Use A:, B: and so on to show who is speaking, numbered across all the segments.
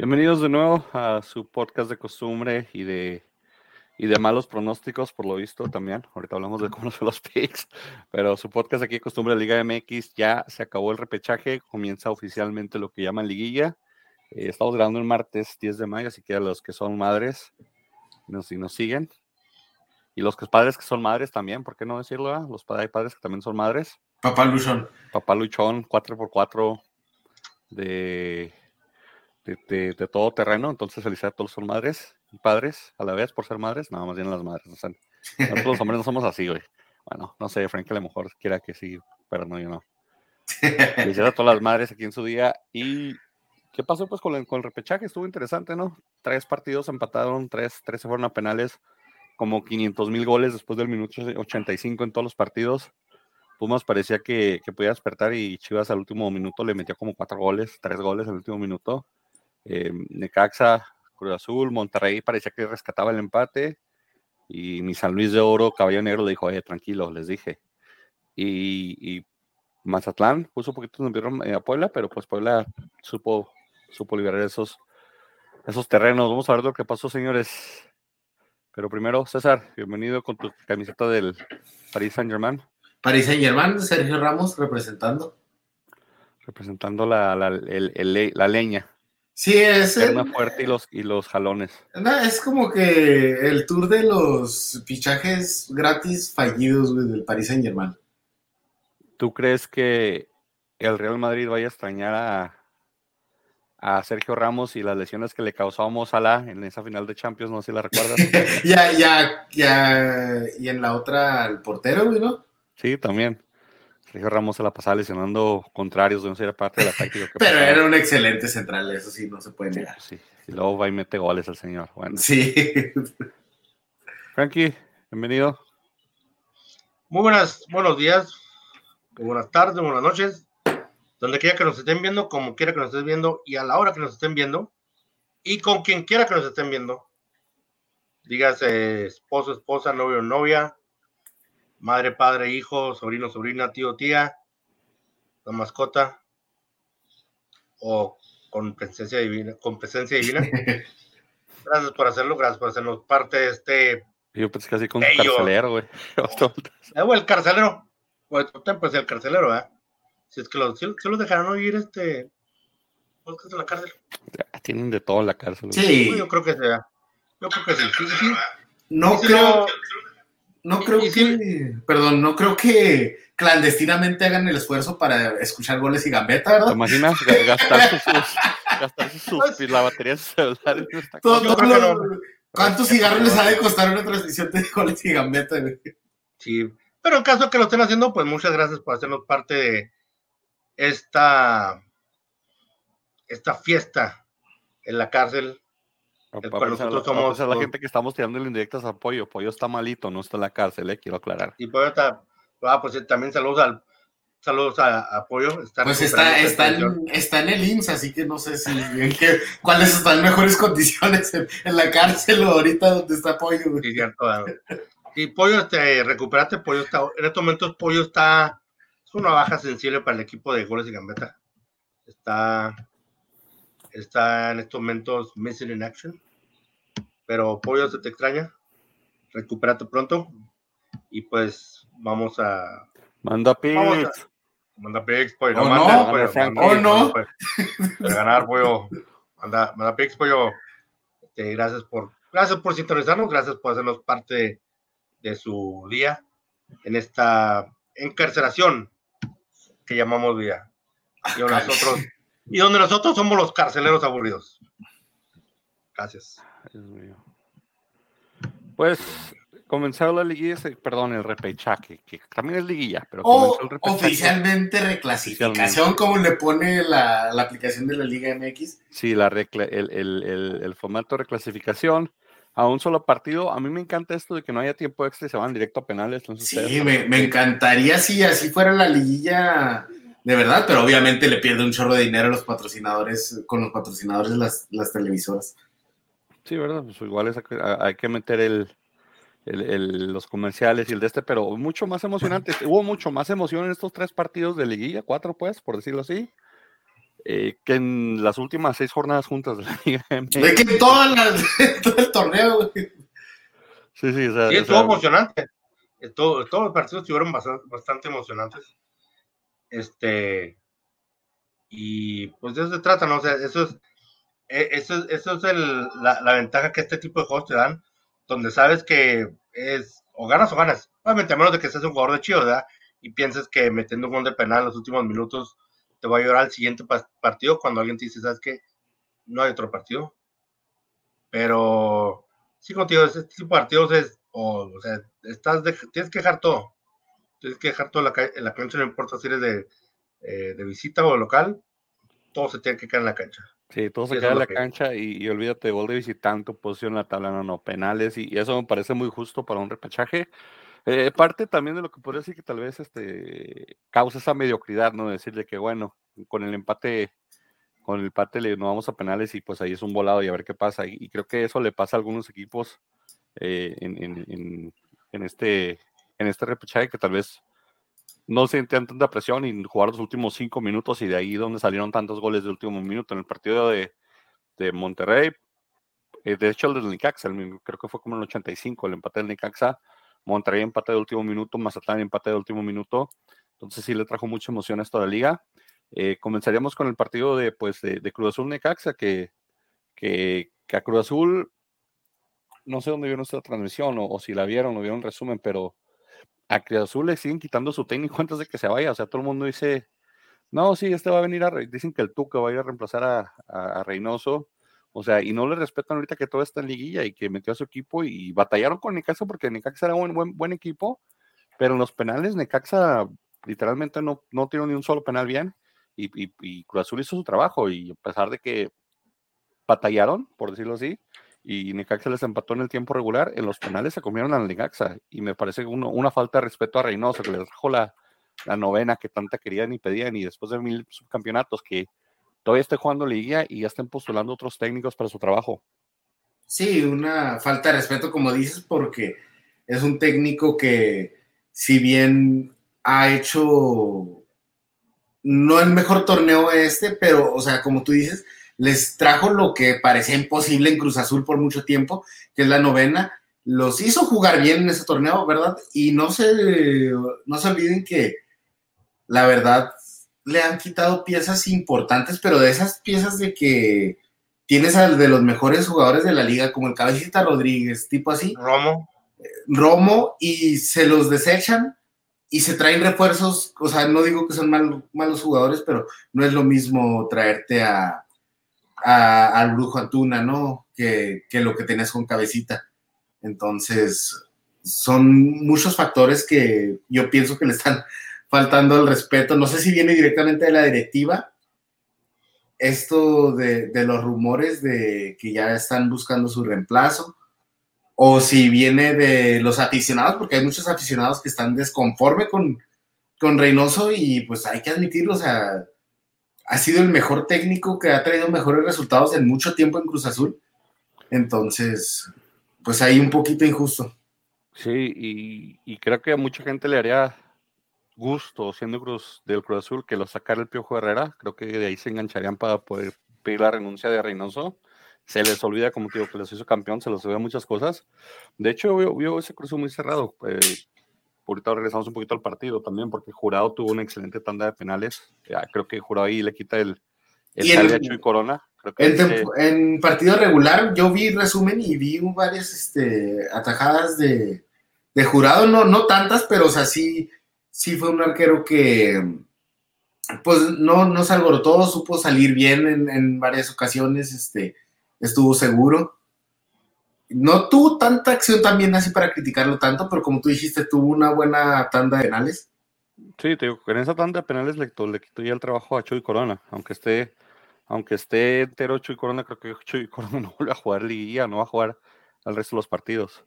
A: Bienvenidos de nuevo a su podcast de costumbre y de, y de malos pronósticos, por lo visto también. Ahorita hablamos de cómo son los picks, pero su podcast aquí de costumbre de Liga MX ya se acabó el repechaje, comienza oficialmente lo que llaman liguilla. Eh, estamos grabando el martes 10 de mayo, así que a los que son madres nos, y nos siguen, y los que padres que son madres también, ¿por qué no decirlo? ah? Los padres, hay padres que también son madres.
B: Papá Luchón.
A: Papá Luchón, 4x4 de, de, de, de todo terreno. Entonces, felicidades a todos son madres y padres a la vez por ser madres. Nada más bien las madres. O sea, nosotros los hombres no somos así, güey. Bueno, no sé, Frank a lo mejor quiera que sí, pero no, yo no. Felicidades a todas las madres aquí en su día. ¿Y qué pasó pues con el, con el repechaje? Estuvo interesante, ¿no? Tres partidos empataron, tres, tres se fueron a penales, como 500 mil goles después del minuto 85 en todos los partidos. Pumas parecía que, que, podía despertar y Chivas al último minuto le metió como cuatro goles, tres goles al último minuto. Eh, Necaxa, Cruz Azul, Monterrey parecía que rescataba el empate. Y mi San Luis de Oro, Caballo Negro, le dijo, oye, tranquilo, les dije. Y, y Mazatlán puso un poquito de a Puebla, pero pues Puebla supo, supo liberar esos, esos terrenos. Vamos a ver lo que pasó, señores. Pero primero, César, bienvenido con tu camiseta del Paris Saint Germain.
B: Paris Saint Germain, Sergio Ramos representando.
A: Representando la, la, el, el, la leña.
B: Sí, es
A: el fuerte y los, y los jalones.
B: Es como que el tour de los fichajes gratis fallidos güey, del Paris Saint Germain.
A: ¿Tú crees que el Real Madrid vaya a extrañar a, a Sergio Ramos y las lesiones que le causó a Mozala en esa final de Champions? No sé si la recuerdas.
B: ya, ya, ya. Y en la otra, el portero, güey, ¿no?
A: Sí, también. Sergio Ramos se la pasaba lesionando contrarios de no ser parte de la táctica. Que
B: Pero pasaba. era un excelente central, eso sí, no se puede negar.
A: Sí, y luego va y mete goles al señor. Bueno.
B: Sí.
A: Frankie, bienvenido.
C: Muy buenas, buenos días, buenas tardes, buenas noches, donde quiera que nos estén viendo, como quiera que nos estén viendo y a la hora que nos estén viendo y con quien quiera que nos estén viendo. Dígase esposo, esposa, novio, novia, madre, padre, hijo, sobrino, sobrina, tío, tía, la mascota, o con presencia divina, con presencia divina. gracias por hacerlo, gracias por hacernos parte de este.
A: Yo pensé que así con un carcelero, güey.
C: eh, el carcelero. Pues, pues el carcelero, ¿eh? Si es que los, si, si los dejaron oír este podcast en la cárcel.
A: Ya, tienen de todo en la cárcel.
B: Sí.
C: Yo creo que sea. Yo creo que sí. sí, sí.
B: No
C: Sí,
B: creo.
C: no,
B: No creo
C: y-
B: que. Perdón, no creo que clandestinamente hagan el esfuerzo para escuchar goles y gambeta,
A: ¿Te
B: ¿verdad?
A: imaginas Ga- gastar sus, gastar sus, la batería de su celular
B: Todo- todo lo-
C: no.
B: ¿Cuántos cigarros les ha de costar una transmisión de goles y gambeta?
C: Sí, pero en caso de que lo estén haciendo, pues muchas gracias por hacernos parte de esta, esta fiesta en la cárcel.
A: A- a pesar-
C: nosotros
A: a
C: somos
A: de la gente que estamos tirando indirectas a Pollo. Pollo está malito, no está en la cárcel, eh, quiero aclarar.
C: Y pues, ahorita- ah, pues también saludos al saludos a, a Apoyo. Está
B: Pues está, está, en, está en el IMSS, así que no sé si en qué- cuáles están mejores condiciones en, en la cárcel o ahorita donde está Pollo, güey.
C: Sí, cierto. Y Pollo, este, recupérate, Pollo está, en estos momentos Pollo está, es una baja sensible para el equipo de goles y gambeta. Está, está en estos momentos missing in action. Pero Pollo se te extraña. Recupérate pronto. Y pues vamos a
A: Manda
C: Vamos a-
A: pits.
C: mandar pics, Pollo.
B: ¿O
C: No,
B: no?
C: manda, Pollo,
A: Frank.
C: manda
B: ¿O
C: pics,
B: no?
C: Pollo. De ganar, Pollo. Manda, manda pics, Pollo. Este, gracias por, gracias por sintonizarnos, gracias por hacernos parte de, su día en esta encarcelación que llamamos vida. Y donde nosotros, y donde nosotros somos los carceleros aburridos. Gracias.
A: Dios mío. Pues comenzó la liguilla, perdón, el repechaje, que también es liguilla, pero
B: O
A: comenzó el repechaje.
B: oficialmente reclasificación, como le pone la, la aplicación de la Liga MX.
A: Sí, la recla- el, el, el, el formato de reclasificación a un solo partido. A mí me encanta esto de que no haya tiempo extra y se van directo a penales. Entonces,
B: Sí, me encantaría si así fuera la liguilla de verdad, pero obviamente le pierde un chorro de dinero a los patrocinadores, con los patrocinadores de las, las televisoras.
A: Sí, ¿verdad? Pues igual es, hay que meter el, el- el- los comerciales y el de este, pero mucho más emocionante. Hubo mucho más emoción en estos tres partidos de liguilla, cuatro pues, por decirlo así. eh, que en las últimas seis jornadas juntas de la Liga
B: Es que todo, todo el torneo, güey.
A: Sí, sí, o sea,
C: Sí,
A: o
C: estuvo
A: sea,
C: emocionante. Todo, todos los partidos estuvieron bastante, bastante emocionantes. Este. Y pues de eso se trata, ¿no? O sea, eso es. eh, Eso es, la, la ventaja que este tipo de juegos te dan, donde sabes que es o ganas o ganas. Obviamente, a menos de que seas un jugador de chido, ¿verdad? Y pienses que metiendo un gol de penal en los últimos minutos te va a llevar al siguiente pa- partido cuando alguien te dice, ¿sabes qué? No hay otro partido. Pero sí, contigo, este tipo de partidos es, o, sea, estás tienes que dejar todo. Tienes que dejar todo en la, ca- en la cancha, no importa si eres de, eh, de visita o local, todo se tiene que quedar en la cancha.
A: Sí, todo se
C: Eso
A: queda
C: es
A: en la
C: que-
A: cancha y, y olvídate, gol de visitante, posición en la tabla, no, no, penales, y, y eso me parece muy justo para un repechaje. Eh, parte también de lo que podría decir que tal vez este, causa esa mediocridad, ¿no? Decirle que, bueno, con el empate, con el empate le, no vamos a penales y pues ahí es un volado y a ver qué pasa. Y, y creo que eso le pasa a algunos equipos eh, en, en- en- en este, en este repechaje que tal vez no sentían tanta presión y jugar los últimos cinco minutos y de ahí donde salieron tantos goles de último minuto. En el partido de, de Monterrey, eh, de hecho el del mismo- creo que fue como en el 85, el empate del Necaxa, Monterrey empate de último minuto, Mazatlán empate de último minuto, entonces sí le trajo mucha emoción a esta la liga. Eh, comenzaríamos con el partido de, pues, de, de Cruz Azul Necaxa, que, que, a Cruz Azul, no sé dónde vieron esta transmisión o, o si la vieron o vieron resumen, pero a Cruz Azul le siguen quitando su técnico antes de que se vaya. O sea, todo el mundo dice, no, sí, este va a venir a, dicen que el Tuca va a ir a reemplazar a, Reynoso. O sea, y no le respetan ahorita que todo está en liguilla y que metió a su equipo y batallaron con Necaxa porque Necaxa era un buen, equipo, pero en los penales Necaxa literalmente no, no tiró ni un solo penal bien y, y Cruz Azul hizo su trabajo y a pesar de que batallaron, por decirlo así, y Necaxa les empató en el tiempo regular, en los penales se comieron al Necaxa y me parece uno- una falta de respeto a Reynoso que les trajo la, la novena que tanta querían y pedían y después de mil subcampeonatos que todavía esté jugando liguilla y ya estén postulando otros técnicos para su trabajo.
B: Sí, una falta de respeto, como dices, porque es un técnico que, si bien ha hecho no el mejor torneo este, pero, o sea, como tú dices, les trajo lo que parecía imposible en Cruz Azul por mucho tiempo, que es la novena. Los hizo jugar bien en ese torneo, ¿verdad? Y no se, no se olviden que, la verdad, le han quitado piezas importantes, pero de esas piezas de que tienes al de los mejores jugadores de la liga, como el Cabecita Rodríguez, tipo así,
C: Romo,
B: Romo, y se los desechan y se traen refuerzos, o sea, no digo que son mal- malos jugadores, pero no es lo mismo traerte a, al Brujo Antuna, ¿no? Que, que lo que tenías con Cabecita. Entonces, son muchos factores que yo pienso que le están faltando al respeto. No sé si viene directamente de la directiva, esto de, de los rumores de que ya están buscando su reemplazo, o si viene de los aficionados, porque hay muchos aficionados que están desconforme con, con Reynoso y pues hay que admitirlo, o sea, ha sido el mejor técnico que ha traído mejores resultados en mucho tiempo en Cruz Azul. Entonces, pues ahí un poquito injusto.
A: Sí, y, creo que a mucha gente le haría gusto siendo Cruz del Cruz Azul que lo sacara el Piojo Herrera. Creo que de ahí se engancharían para poder pedir la renuncia de Reynoso. Se les olvida, como digo, que les hizo campeón, se les olvida muchas cosas. De hecho, vio, vio ese Cruz muy cerrado. Eh, ahorita regresamos un poquito al partido también, porque Jurado tuvo una excelente tanda de penales. Ya, creo que Jurado ahí le quita el, el
B: Y
A: a Chuy Corona. Creo que
B: En, partido regular, yo vi resumen y vi varias este, atajadas de, de jurado, no, no tantas, pero o sea, sí, sí fue un arquero que pues no, no se alborotó, supo salir bien en, en varias ocasiones, este, estuvo seguro. No tuvo tanta acción también así para criticarlo tanto, pero como tú dijiste, tuvo una buena tanda de penales.
A: Sí, te digo, en esa tanda de penales le, quitó- le quitó ya el trabajo a Chuy Corona, aunque esté, aunque esté entero Chuy Corona, creo que Chuy Corona no vuelve a jugar liguilla, no va a jugar al resto de los partidos.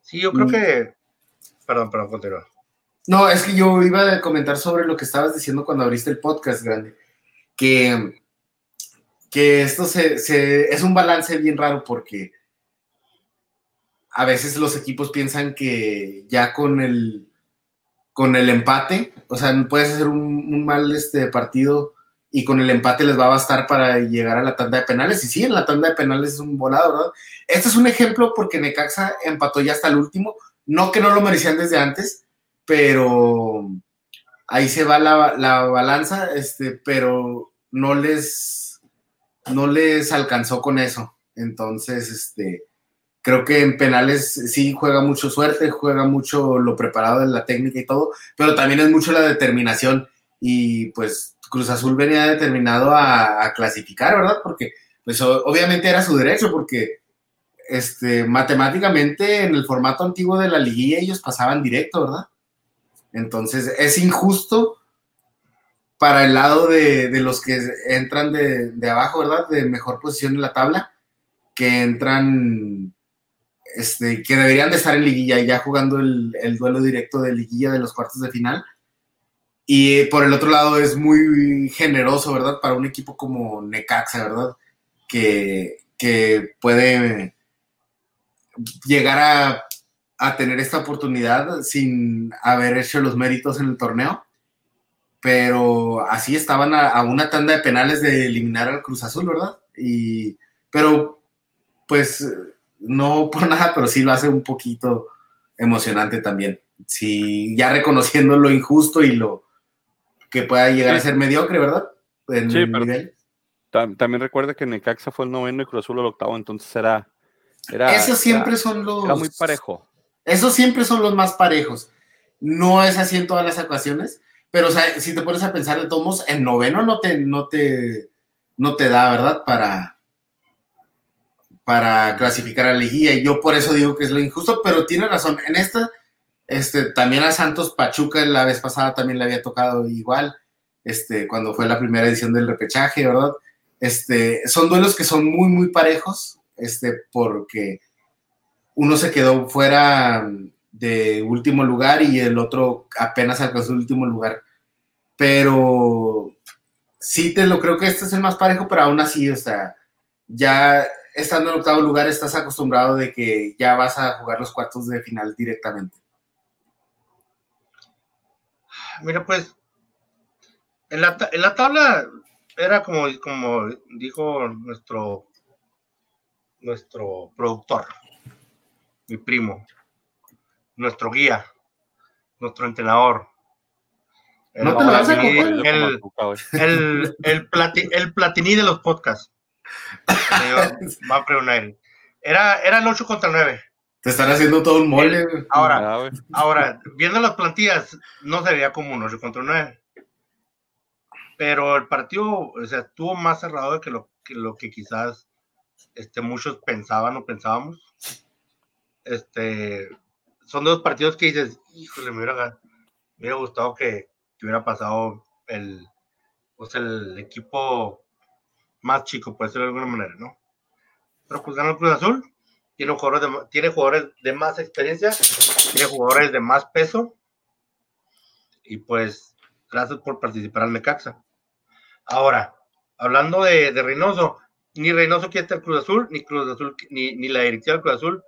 C: sí, yo creo
B: Mm.
C: que. Perdón, perdón, continúa.
B: No, es que yo iba a comentar sobre lo que estabas diciendo cuando abriste el podcast, grande. Que, que esto se, se- es un balance bien raro porque a veces los equipos piensan que ya con el, con el empate, o sea, puedes hacer un, mal este, partido y con el empate les va a bastar para llegar a la tanda de penales. Y sí, en la tanda de penales es un volado, ¿verdad? Este es un ejemplo porque Necaxa empató ya hasta el último. No que no lo merecían desde antes, pero ahí se va la, la balanza, este, pero no les, no les alcanzó con eso. Entonces, este, creo que en penales sí juega mucho suerte, juega mucho lo preparado de la técnica y todo, pero también es mucho la determinación y pues Cruz Azul venía determinado a, clasificar, ¿verdad? Porque pues obviamente era su derecho, porque este, matemáticamente en el formato antiguo de la liguilla ellos pasaban directo, ¿verdad? Entonces es injusto para el lado de, los que entran de, abajo, ¿verdad? De mejor posición en la tabla, que entran, este, que deberían de estar en liguilla ya jugando el, el duelo directo de liguilla de los cuartos de final y por el otro lado es muy generoso, ¿verdad? Para un equipo como Necaxa, ¿verdad? Que, puede llegar a, a, tener esta oportunidad sin haber hecho los méritos en el torneo. Pero así estaban a, una tanda de penales de eliminar al Cruz Azul, ¿verdad? Y, pero, pues, no por nada, pero sí lo hace un poquito emocionante también. Sí, ya reconociendo lo injusto y lo, que pueda llegar a ser mediocre, ¿verdad?
A: sí, pero también recuerda que Necaxa fue el noveno y Cruz Azul el octavo, entonces era... era
B: Esos siempre son los...
A: Era muy parejo.
B: Esos siempre son los más parejos. No es así en todas las ecuaciones, pero o sea, si te pones a pensar de todos en noveno no te, no te, no te da, ¿verdad? Para, para clasificar a la liguilla. Y yo por eso digo que es lo injusto, pero tiene razón. En esta este, también a Santos Pachuca la vez pasada también le había tocado igual, este, cuando fue la primera edición del repechaje, ¿verdad? Este, son duelos que son muy, muy parejos, este, porque uno se quedó fuera de último lugar y el otro apenas alcanzó el último lugar. Pero sí te lo creo que este es el más parejo, pero aún así, o sea, ya estando en octavo lugar estás acostumbrado de que ya vas a jugar los cuartos de final directamente.
C: Mira, pues, en la, en la tabla era como, como dijo nuestro, nuestro productor, mi primo, nuestro guía, nuestro entrenador. El, no te lo el, el, el, el, platiní de los podcasts. Era, era el 8 contra 9.
B: Te están haciendo todo un mole.
C: Ahora, ahora, viendo las plantillas, no se veía como un 8 contra 9. Pero el partido, o sea, estuvo más cerrado de que lo que, lo que quizás este, muchos pensaban o pensábamos. Este, son dos partidos que dices, híjole, me hubiera, me hubiera gustado que, que, hubiera pasado el, o sea, el equipo más chico, puede ser de alguna manera, ¿no? Pero pues ganó el Cruz Azul tiene jugadores de, tiene jugadores de más experiencia, tiene jugadores de más peso. Y pues, gracias por participar al Necaxa. Ahora, hablando de, Reynoso, ni Reynoso quiere estar Cruz Azul, ni Cruz Azul, ni, ni la dirección del Cruz Azul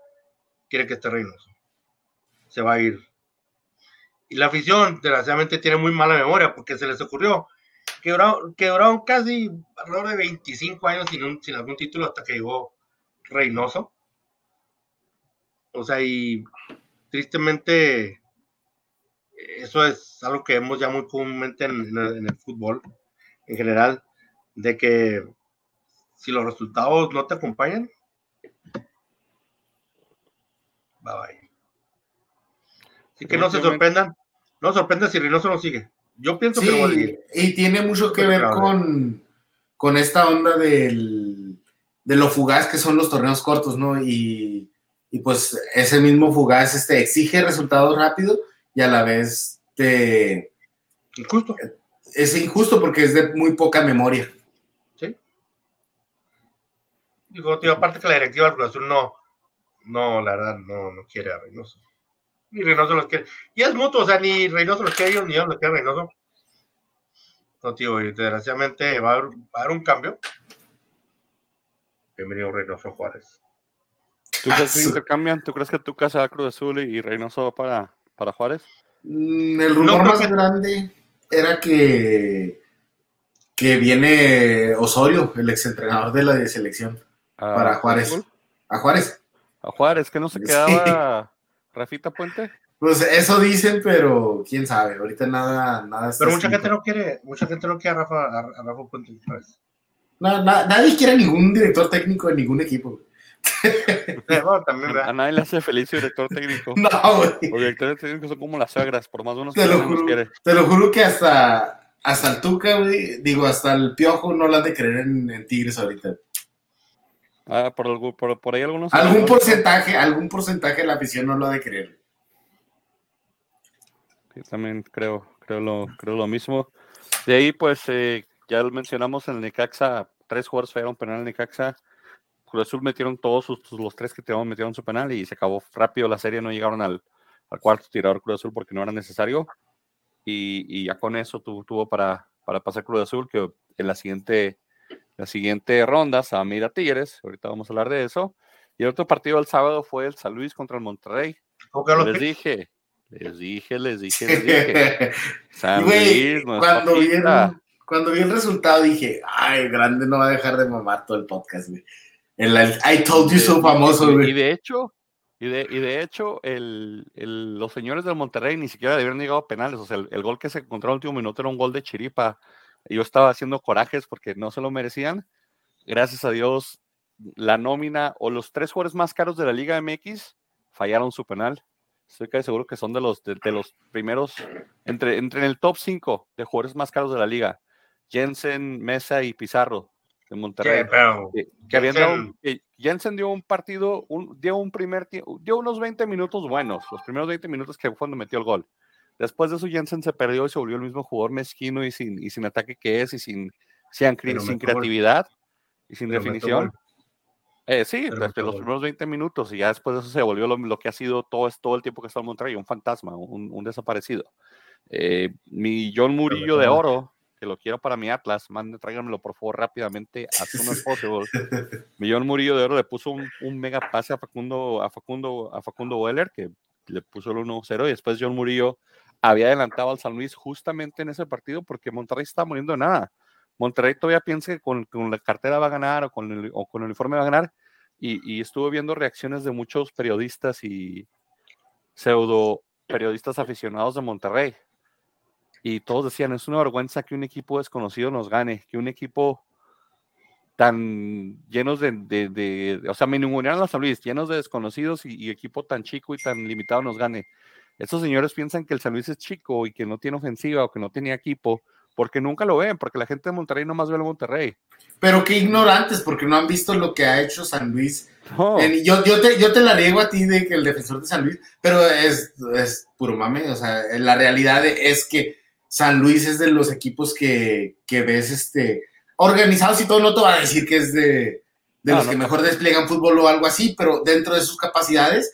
C: quiere que esté Reynoso. Se va a ir. Y la afición, desgraciadamente, tiene muy mala memoria porque se les ocurrió que duraron, que duraron casi alrededor de 25 años sin, sin algún título hasta que llegó Reynoso. O sea, y tristemente eso es algo que vemos ya muy comúnmente en, el fútbol en general, de que si los resultados no te acompañan, bye bye. Así que no se sorprendan, no sorprendan si Reynoso no sigue. Yo pienso que
B: Y tiene mucho que ver con, con esta onda del, de lo fugaz que son los torneos cortos, ¿no? Y y pues ese mismo fugaz este, exige resultados rápidos y a la vez te...
C: Injusto.
B: Es injusto porque es de muy poca memoria.
C: Sí. Digo, tío, aparte que la directiva del Cruz Azul no, no, la verdad, no, no quiere a Reynoso. Ni Reynoso los quiere. Y es mutuo, o sea, ni Reynoso los quiere ellos, ni ellos los quiere Reynoso. No, tío, y desgraciadamente va a, haber, va a haber un cambio. Bienvenido Reynoso Juárez.
A: ¿Tú crees que intercambian? ¿Tú crees que tu casa a Cruz Azul y Reynoso va para, para Juárez?
B: Mm, el rumor más grande era que que viene Osorio, el exentrenador de la selección,
A: ¿A
B: para Juárez. A Juárez.
A: A Juárez, que no se
B: Sí.
A: quedaba Rafita Puente.
B: Pues eso dicen, pero quién sabe. Ahorita nada, nada
C: Pero mucha
B: escrito.
C: gente no quiere, mucha gente no quiere a Rafa, a, a Rafa Puente. ¿sabes?
B: Na- na- nadie quiere ningún director técnico de ningún equipo.
C: Eh, también,
A: A nadie le hace feliz su director técnico.
B: No, güey.
A: Los directores técnicos son como las suegras, por más buenos
B: Te
A: que
B: lo juro.
A: quiere.
B: Te lo juro que hasta, hasta el Tuca, güey, digo, hasta el Piojo no lo han de creer en, en Tigres ahorita.
A: Ah, por, algún- por, por ahí algunos.
B: Algún porcentaje, algún porcentaje de la afición no lo ha de creer.
A: Sí, también creo, creo lo, creo lo mismo. De ahí, pues, eh, ya lo mencionamos en el Necaxa, tres jugadores fallaron penal en Necaxa. Cruz Azul metieron todos sus, los tres que tiraron, metieron su penal y se acabó rápido la serie, no llegaron al, al cuarto tirador Cruz Azul porque no era necesario. Y, y ya con eso tuvo, tuvo para, para pasar Cruz Azul, que en la siguiente, la siguiente ronda se va a medir a Tigres, ahorita vamos a hablar de eso. Y el otro partido del sábado fue el San Luis contra el Monterrey.
C: ¿Cómo que los
A: Les dije, les dije, les dije, les dije. San
B: Güey,
A: Luis,
B: cuando, vi el, cuando vi el resultado dije, ay, grande no va a dejar de mamar todo el podcast, güey. El, el I told you so famoso,
A: y, y
B: güey.
A: de hecho, y de, y de hecho, el, el- los señores del Monterrey ni siquiera debieron llegado a penales. O sea, el, el gol que se encontró en el último minuto era un gol de chiripa. Yo estaba haciendo corajes porque no se lo merecían. Gracias a Dios, la nómina o los tres jugadores más caros de la Liga MX fallaron su penal. Estoy casi seguro que son de los, de, de los primeros, entre, entre en el top 5 de jugadores más caros de la liga. Jensen, Mesa y Pizarro de Monterrey que, que habían dado,
C: Jensen-
A: que Jensen dio un partido, un, dio un primer dio unos 20 minutos buenos, los primeros 20 minutos que fue cuando metió el gol. Después de eso Jensen se perdió y se volvió el mismo jugador mezquino y sin, y sin ataque que es y sin, sin, sin creatividad y sin definición. Eh, sí,
C: Pero
A: desde
C: metió
A: los primeros 20 minutos y ya después de eso se volvió lo, lo que ha sido todo, todo el tiempo que está en Monterrey, un fantasma, un, un desaparecido. Eh, mi John Murillo de oro, que lo quiero para mi Atlas, mande, tráiganmelo por favor rápidamente, as soon as possible. Millón Murillo de Oro le puso un, un mega pase a Facundo, a Facundo, a Facundo Weller, que le puso el 1-0, y después John Murillo había adelantado al San Luis justamente en ese partido porque Monterrey está muriendo de nada. Monterrey todavía piensa que con, con la cartera va a ganar o con el, o con el uniforme va a ganar, y, y estuve viendo reacciones de muchos periodistas y pseudo periodistas aficionados de Monterrey. Y todos decían, es una vergüenza que un equipo desconocido nos gane, que un equipo tan llenos de, de, de- o sea, me ningunearon a San Luis, llenos de desconocidos y, y equipo tan chico y tan limitado nos gane. Estos señores piensan que el San Luis es chico y que no tiene ofensiva o que no tenía equipo, porque nunca lo ven, porque la gente de Monterrey nomás ve el Monterrey.
B: Pero qué ignorantes, porque no han visto lo que ha hecho San Luis.
A: No,
B: yo, yo, te, yo te la riego a ti de que el defensor de San Luis, pero es, es puro mame. O sea, la realidad es que San Luis es de los equipos que, que ves este, organizados y todo. No te va a decir que es de, de
A: No,
B: los
A: no,
B: que
A: no.
B: mejor despliegan fútbol o algo así, pero dentro de sus capacidades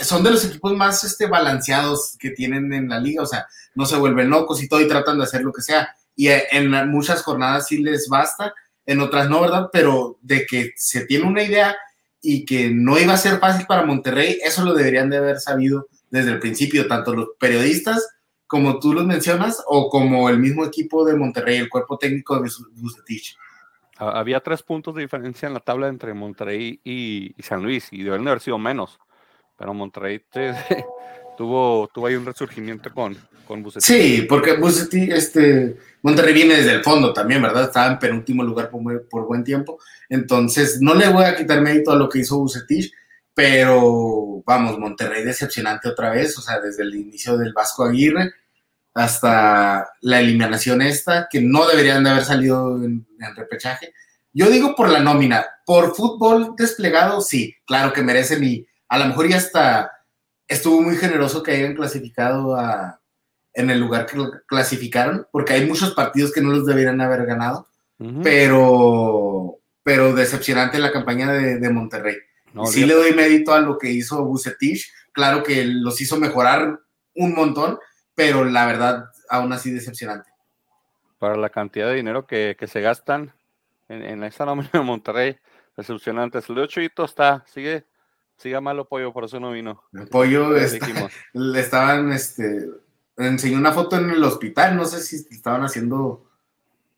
B: son de los equipos más este, balanceados que tienen en la liga. O sea, no se vuelven locos y todo y tratan de hacer lo que sea. Y eh, en muchas jornadas sí les basta, en otras no, ¿verdad? Pero de que se tiene una idea y que no iba a ser fácil para Monterrey, eso lo deberían de haber sabido desde el principio, tanto los periodistas como tú los mencionas, o como el mismo equipo de Monterrey, el cuerpo técnico de Bucetich.
A: ha- había tres puntos de diferencia en la tabla entre Monterrey y, San Luis, y deben de haber sido menos, pero Monterrey te- tuvo, tuvo ahí un resurgimiento con, con Bucetich.
B: Sí, porque Bucetich, este, Monterrey viene desde el fondo también, ¿verdad? Estaba en penúltimo lugar por, por buen tiempo. Entonces, no le voy a quitar mérito a lo que hizo Bucetich, pero vamos, Monterrey decepcionante otra vez, o sea, desde el inicio del Vasco Aguirre hasta la eliminación esta, que no deberían de haber salido en, repechaje. Yo digo por la nómina, por fútbol desplegado, sí, claro que merecen y a lo mejor ya hasta estuvo muy generoso que hayan clasificado a, en el lugar que lo clasificaron, porque hay muchos partidos que no los deberían haber ganado, pero, pero decepcionante la campaña de, de Monterrey.
A: No,
B: sí le doy mérito a lo que hizo Bucetich, claro que los hizo mejorar un montón, pero la verdad, aún así decepcionante.
A: para la cantidad de dinero que, que se gastan en, en esta nómina de Monterrey, decepcionante. El de Chuyito está, sigue, sigue malo pollo, por eso no vino.
B: El pollo
A: Ya
B: está- le estaban, este, enseñó una foto en el hospital, no sé si estaban haciendo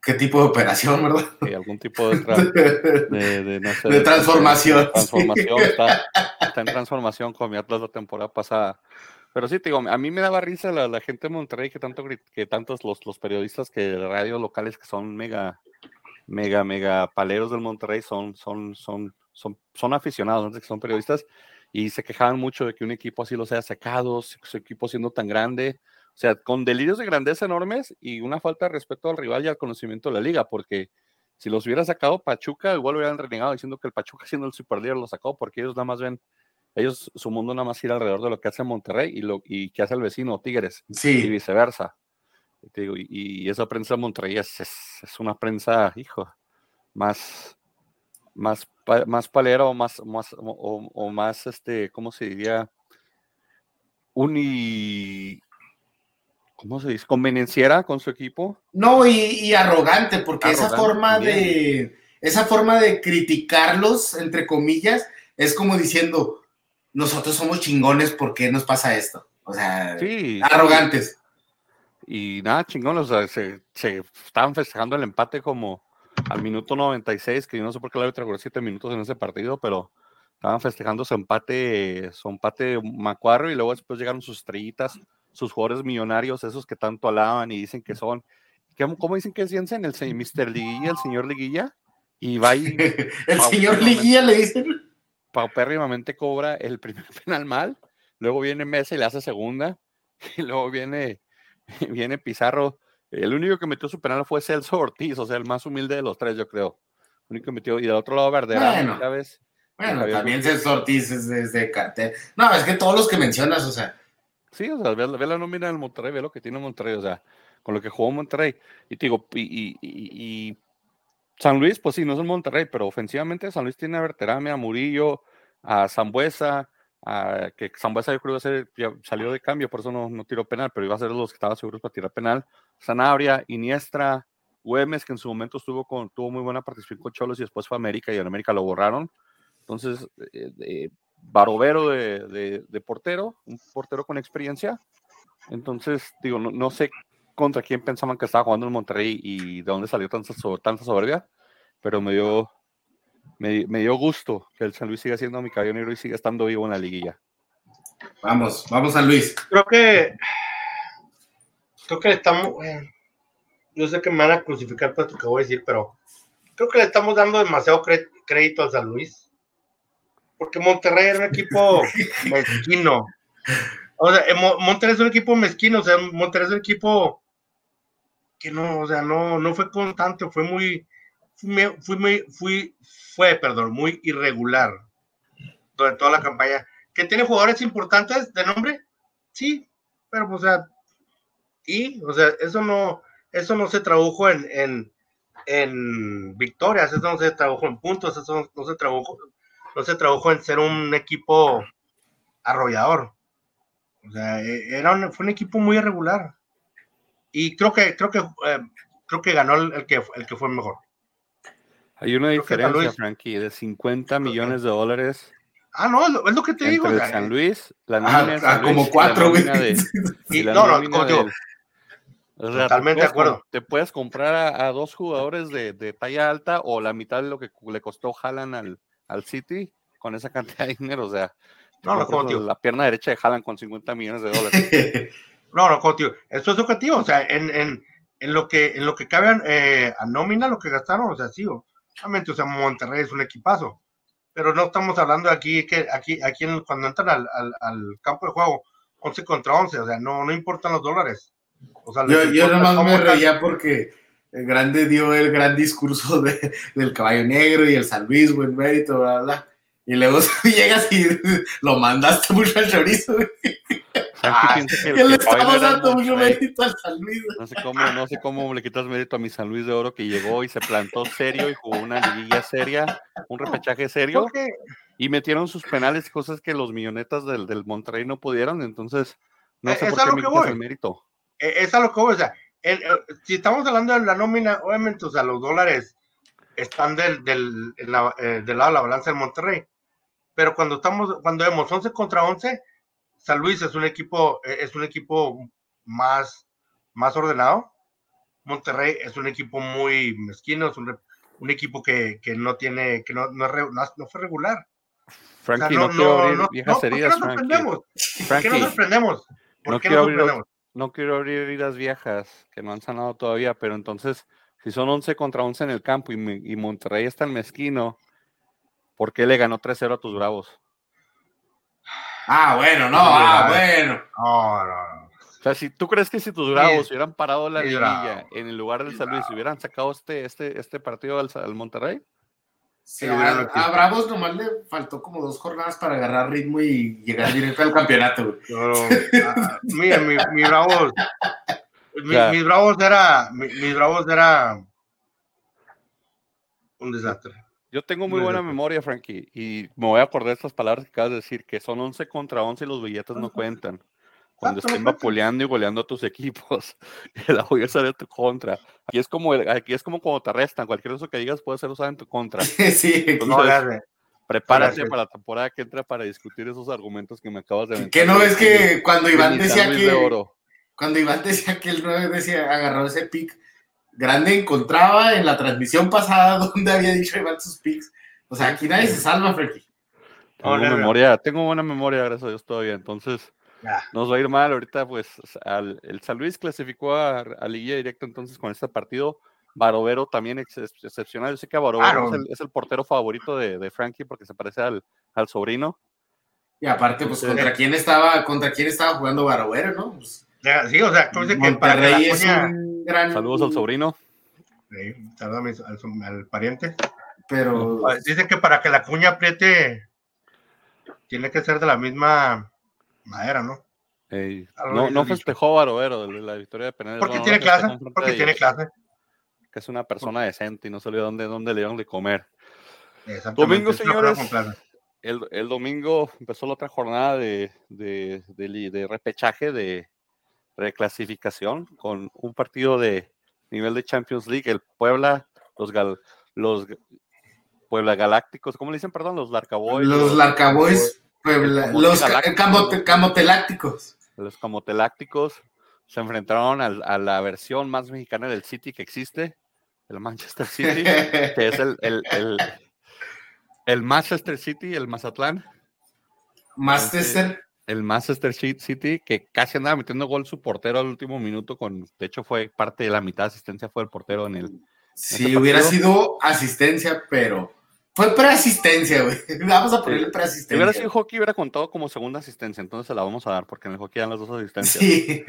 B: ¿Qué tipo de operación, verdad?
A: Sí, algún tipo de, de, no sé,
B: de transformación.
A: transformación. Está, está, en transformación con mi Atlas la temporada pasada. Pero sí, te digo, a mí me daba risa la, la gente de Monterrey que tanto que tantos los, los periodistas que de radios locales que son mega, mega, mega paleros del Monterrey son, son, son, son, son aficionados, que son periodistas, y se quejaban mucho de que un equipo así los haya sacado, su equipo siendo tan grande, o sea, con delirios de grandeza enormes y una falta de respeto al rival y al conocimiento de la liga, porque si los hubiera sacado Pachuca, igual hubieran renegado diciendo que el Pachuca siendo el superlíder lo sacó, porque ellos nada más ven, ellos, su mundo nada más gira alrededor de lo que hace Monterrey y lo y que hace el vecino Tigres,
B: sí.
A: y viceversa. Y, y, esa prensa de Monterrey es, es, una prensa, hijo, más, más, más palera o más, más o, o, más, este, ¿cómo se diría? Uni, ¿cómo se dice? Convenenciera con su equipo.
B: No, y, y arrogante, porque arrogante, esa forma bien. de esa forma de criticarlos, entre comillas, es como diciendo, nosotros somos chingones, ¿por qué nos pasa esto? O sea,
A: sí,
B: arrogantes.
A: Y nada, chingón, o sea, se, se, estaban festejando el empate como al minuto 96, que yo no sé por qué el árbitro jugó 7 minutos en ese partido, pero estaban festejando su empate, su empate macuarro y luego después llegaron sus estrellitas sus jugadores millonarios, esos que tanto alaban y dicen que son, ¿cómo dicen que es Jensen? El Mr. Liguilla, el señor Liguilla, y va y...
B: el señor Liguilla le dicen.
A: Paupérrimamente cobra el primer penal mal, luego viene Mesa y le hace segunda, y luego viene, viene Pizarro. El único que metió su penal fue Celso Ortiz, o sea, el más humilde de los tres, yo creo. El único que metió, y del otro lado Verdera,
B: bueno,
A: ¿sabes?
B: Bueno, también Celso Ortiz es de, es de cartel. No, es que todos los que mencionas, o sea,
A: Sí, o sea, ve, ve, la nómina del Monterrey, ve lo que tiene Monterrey, o sea, con lo que jugó Monterrey. Y te digo, y, y, y, San Luis, pues sí, no es un Monterrey, pero ofensivamente San Luis tiene a Berterame, a Murillo, a Zambuesa, a, que Zambuesa yo creo que salió de cambio, por eso no, no tiró penal, pero iba a ser los que estaban seguros para tirar penal. Sanabria, Iniestra, Güemes, que en su momento estuvo con, tuvo muy buena participación con Cholos y después fue a América y en América lo borraron. Entonces, eh, eh, Barovero de, de, de, portero, un portero con experiencia. Entonces, digo, no, no, sé contra quién pensaban que estaba jugando en Monterrey y de dónde salió tanta, tanta soberbia, pero me dio, me, me, dio gusto que el San Luis siga siendo mi caballo negro y siga estando vivo en la liguilla.
B: Vamos, vamos San Luis.
C: Creo que, creo que le estamos, bueno, yo sé que me van a crucificar por esto que voy a decir, pero creo que le estamos dando demasiado crédito al San Luis porque Monterrey era un equipo mezquino. O sea, Monterrey es un equipo mezquino, o sea, Monterrey es un equipo que no, o sea, no, no fue constante, fue muy, fui, fui fui, fue, perdón, muy irregular durante toda la campaña. ¿Que tiene jugadores importantes de nombre? Sí, pero, o sea, y, o sea, eso no, eso no se tradujo en, en, en victorias, eso no se tradujo en puntos, eso no, se tradujo, no se trabajó en ser un equipo arrollador. O sea, era un, fue un equipo muy irregular. Y creo que, creo que, eh, creo que ganó el, el, que, el que fue mejor.
A: Hay una creo diferencia, Frankie, de 50 millones de dólares.
C: Ah, no, es lo, es lo que te
A: entre
C: digo.
A: El San Luis, la
B: ah,
A: nómina de
B: ah,
A: San Luis,
B: como cuatro, güey.
C: Y no, no, como digo,
A: o sea,
C: Totalmente de acuerdo.
A: Te puedes comprar a, a dos jugadores de, de, talla alta o la mitad de lo que le costó Haaland al, al City con esa cantidad de dinero. O sea,
C: no, no, como, tío.
A: la pierna derecha de Haaland con 50 millones de dólares.
C: no, no, como tío. Esto es objetivo. O sea, en, en, en, lo, que, en lo que cabe eh, a nómina, lo que gastaron, o sea, sí, obviamente, o sea, Monterrey es un equipazo. Pero no estamos hablando aquí, que aquí, aquí en, cuando entran al, al, al, campo de juego, 11 contra 11, o sea, no, no importan los dólares. O sea,
B: yo, yo nomás me reía porque el grande dio el gran discurso de, del caballo negro y el San Luis, buen mérito, bla, bla. Y luego llegas y lo mandaste mucho al chorizo.
A: Ah,
B: que le estamos dando mucho mérito al San Luis.
A: No sé, cómo, no sé cómo le quitas mérito a mi San Luis de Oro que llegó y se plantó serio y jugó una liguilla seria, un repechaje serio. Y metieron sus penales, cosas que los millonetas del, del Monterrey no pudieron. Entonces, no sé
C: es
A: por qué me
C: que
A: quitas el mérito.
C: Es a lo que voy. O sea, el, el, si estamos hablando de la nómina, obviamente, o sea, los dólares están del, del, la, eh, del lado de la balanza del Monterrey. Pero cuando estamos, cuando vemos 11 contra 11, San Luis es un equipo, es un equipo más, más ordenado. Monterrey es un equipo muy mezquino, es un, un equipo que, que, no tiene, que no, no, no fue regular.
A: Frankie, o sea, no, no, quiero abrir viejas heridas,
C: ¿por qué nos sorprendemos? ¿Por qué nos sorprendemos? ¿Por
A: no
C: qué
A: quiero
C: nos sorprendemos?
A: Abrir, no quiero abrir heridas viejas que no han sanado todavía, pero entonces, si son 11 contra 11 en el campo y, y Monterrey es tan mezquino, ¿por qué le ganó 3-0 a tus Bravos?
B: Ah, bueno, no, ah, bueno.
C: No, no, no.
A: O sea, si tú crees que si tus Bravos hubieran parado la liguilla en el lugar del San Luis, hubieran sacado este, este, este partido al, al Monterrey?
B: Sí, a, a, Bravos nomás le faltó como dos jornadas para agarrar ritmo y llegar directo al campeonato.
C: No, ah, mira, mi, mi Bravos, mi, mis Bravos era, mi, mis Bravos era un desastre.
A: Yo tengo muy buena memoria, Frankie, y me voy a acordar de estas palabras que acabas de decir, que son 11 contra 11 y los billetes no cuentan. Cuando estén vapuleando y goleando a tus equipos, la voy a usar en tu contra. Aquí es como, aquí es como cuando te arrestan, cualquier cosa que digas puede ser usado en tu contra.
B: sí,
A: Entonces, no, prepárate para la temporada que entra para discutir esos argumentos que me acabas de
B: mencionar. Que no ves que cuando Iván decía que... De cuando Iván decía que el 9 decía, agarró ese pick, Grande encontraba en la transmisión pasada donde había dicho Iván sus picks. O sea, aquí nadie se salva, Frankie.
A: Tengo, memoria, tengo buena memoria, gracias a Dios todavía. Entonces,
C: ya.
A: nos va a ir mal ahorita, pues al, el San Luis clasificó a, a Liguilla directo entonces con este partido. Barovero también ex, excepcional. Yo sé que Barovero claro. es, el, es, el, portero favorito de, de, Frankie porque se parece al, al sobrino.
B: Y aparte, pues, ¿contra quién estaba, contra quién estaba jugando Barovero, no? Pues,
C: sí, o sea, dice que la
B: gran...
A: Saludos al sobrino.
C: Sí, saludos al, al, pariente.
B: Pero...
C: Dicen que para que la cuña apriete, tiene que ser de la misma madera, ¿no?
A: Ey, no, no festejó Barovero de la victoria de Penales.
C: Porque
A: no,
C: tiene
A: no
C: clase, porque tiene clase.
A: Que es una persona decente y no sabía dónde, dónde le iban de comer.
C: Domingo,
A: señores. El, el, domingo empezó la otra jornada de, de, de, de, repechaje, de reclasificación, con un partido de nivel de Champions League. El Puebla, los, gal, los Puebla Galácticos, ¿cómo le dicen? Perdón, los Larcaboys.
B: Los, los Larcaboys, Puebla, los camote, Camotelácticos.
A: Los Camotelácticos se enfrentaron a, a, la versión más mexicana del City que existe, el Manchester City, que es el, el, el, el, Manchester City, el Mazatlán.
B: Manchester.
A: El Manchester City, que casi andaba metiendo gol su portero al último minuto, con, de hecho fue parte de la mitad de asistencia, fue el portero en el...
B: Si hubiera sido asistencia, pero fue preasistencia, güey. Vamos a ponerle preasistencia. Si
A: hubiera sido hockey, hubiera contado como segunda asistencia, entonces se la vamos a dar, porque en el hockey dan las dos asistencias.
B: Sí.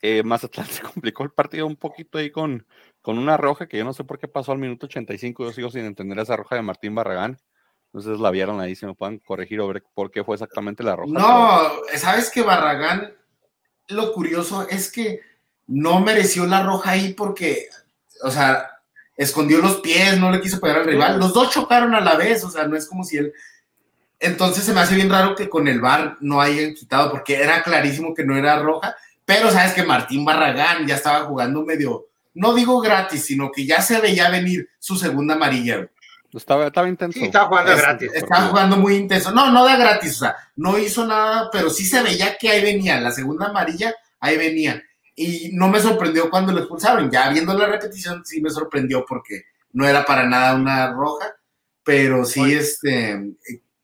A: Eh, Mazatlán se complicó el partido un poquito ahí con, con una roja que yo no sé por qué pasó al minuto 85. Yo sigo sin entender esa roja de Martín Barragán. Entonces la vieron ahí, si me pueden corregir o ver por qué fue exactamente la roja.
B: No, sabes que Barragán, lo curioso es que no mereció la roja ahí porque, o sea, escondió los pies, no le quiso pegar al rival. Los dos chocaron a la vez, o sea, no es como si él. Entonces se me hace bien raro que con el VAR no hayan quitado, porque era clarísimo que no era roja pero sabes que Martín Barragán ya estaba jugando medio, no digo gratis, sino que ya se veía venir su segunda amarilla.
A: Estaba, estaba intenso.
C: Sí, estaba jugando
B: es,
C: gratis.
B: Estaba jugando muy intenso. No, no de gratis, o sea, no hizo nada, pero sí se veía que ahí venía. La segunda amarilla, ahí venía. Y no me sorprendió cuando lo expulsaron. Ya viendo la repetición, sí me sorprendió porque no era para nada una roja. Pero sí, Oye. este,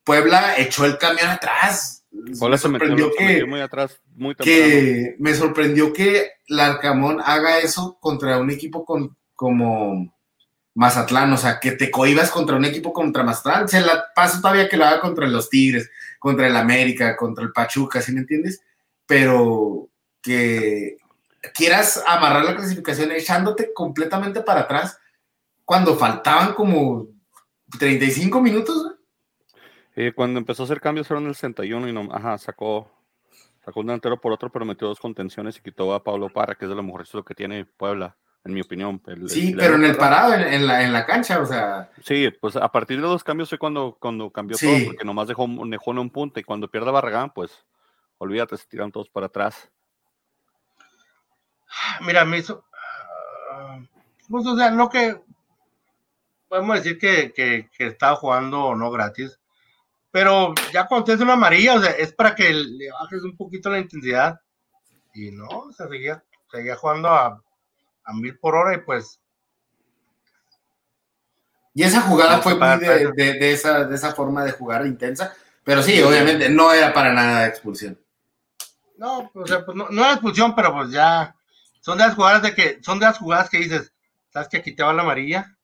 B: Puebla echó el camión atrás
A: me sorprendió metió, que, metió muy atrás, muy
B: que me sorprendió que Larcamón haga eso contra un equipo con, como Mazatlán, o sea, que te cohibas contra un equipo contra Mazatlán, se la paso todavía que lo haga contra los Tigres, contra el América, contra el Pachuca, ¿sí me entiendes? Pero que quieras amarrar la clasificación echándote completamente para atrás cuando faltaban como 35 minutos,
A: cuando empezó a hacer cambios fueron el 61 y no, ajá, sacó, sacó un delantero por otro, pero metió dos contenciones y quitó a Pablo Parra, que es de lo mejor que tiene Puebla, en mi opinión. El,
B: sí, el, pero en el parado, en, en, la, en la cancha, o sea.
A: Sí, pues a partir de los cambios fue cuando, cuando cambió sí. todo, porque nomás dejó, dejó en un punto y cuando pierde Barragán, pues olvídate, se tiran todos para atrás.
C: Mira, me hizo. Uh, pues, o sea, no que. Podemos decir que, que, que estaba jugando no gratis pero ya cuando es una amarilla, o sea, es para que le bajes un poquito la intensidad. Y no, o sea, seguía, seguía jugando a, a mil por hora y pues.
B: Y esa jugada fue muy de, de, esa, de esa forma de jugar intensa, pero sí, obviamente no era para nada expulsión.
C: No, o sea, pues no, no era expulsión, pero pues ya son de las jugadas de que, son de las jugadas que dices, sabes que aquí te va la amarilla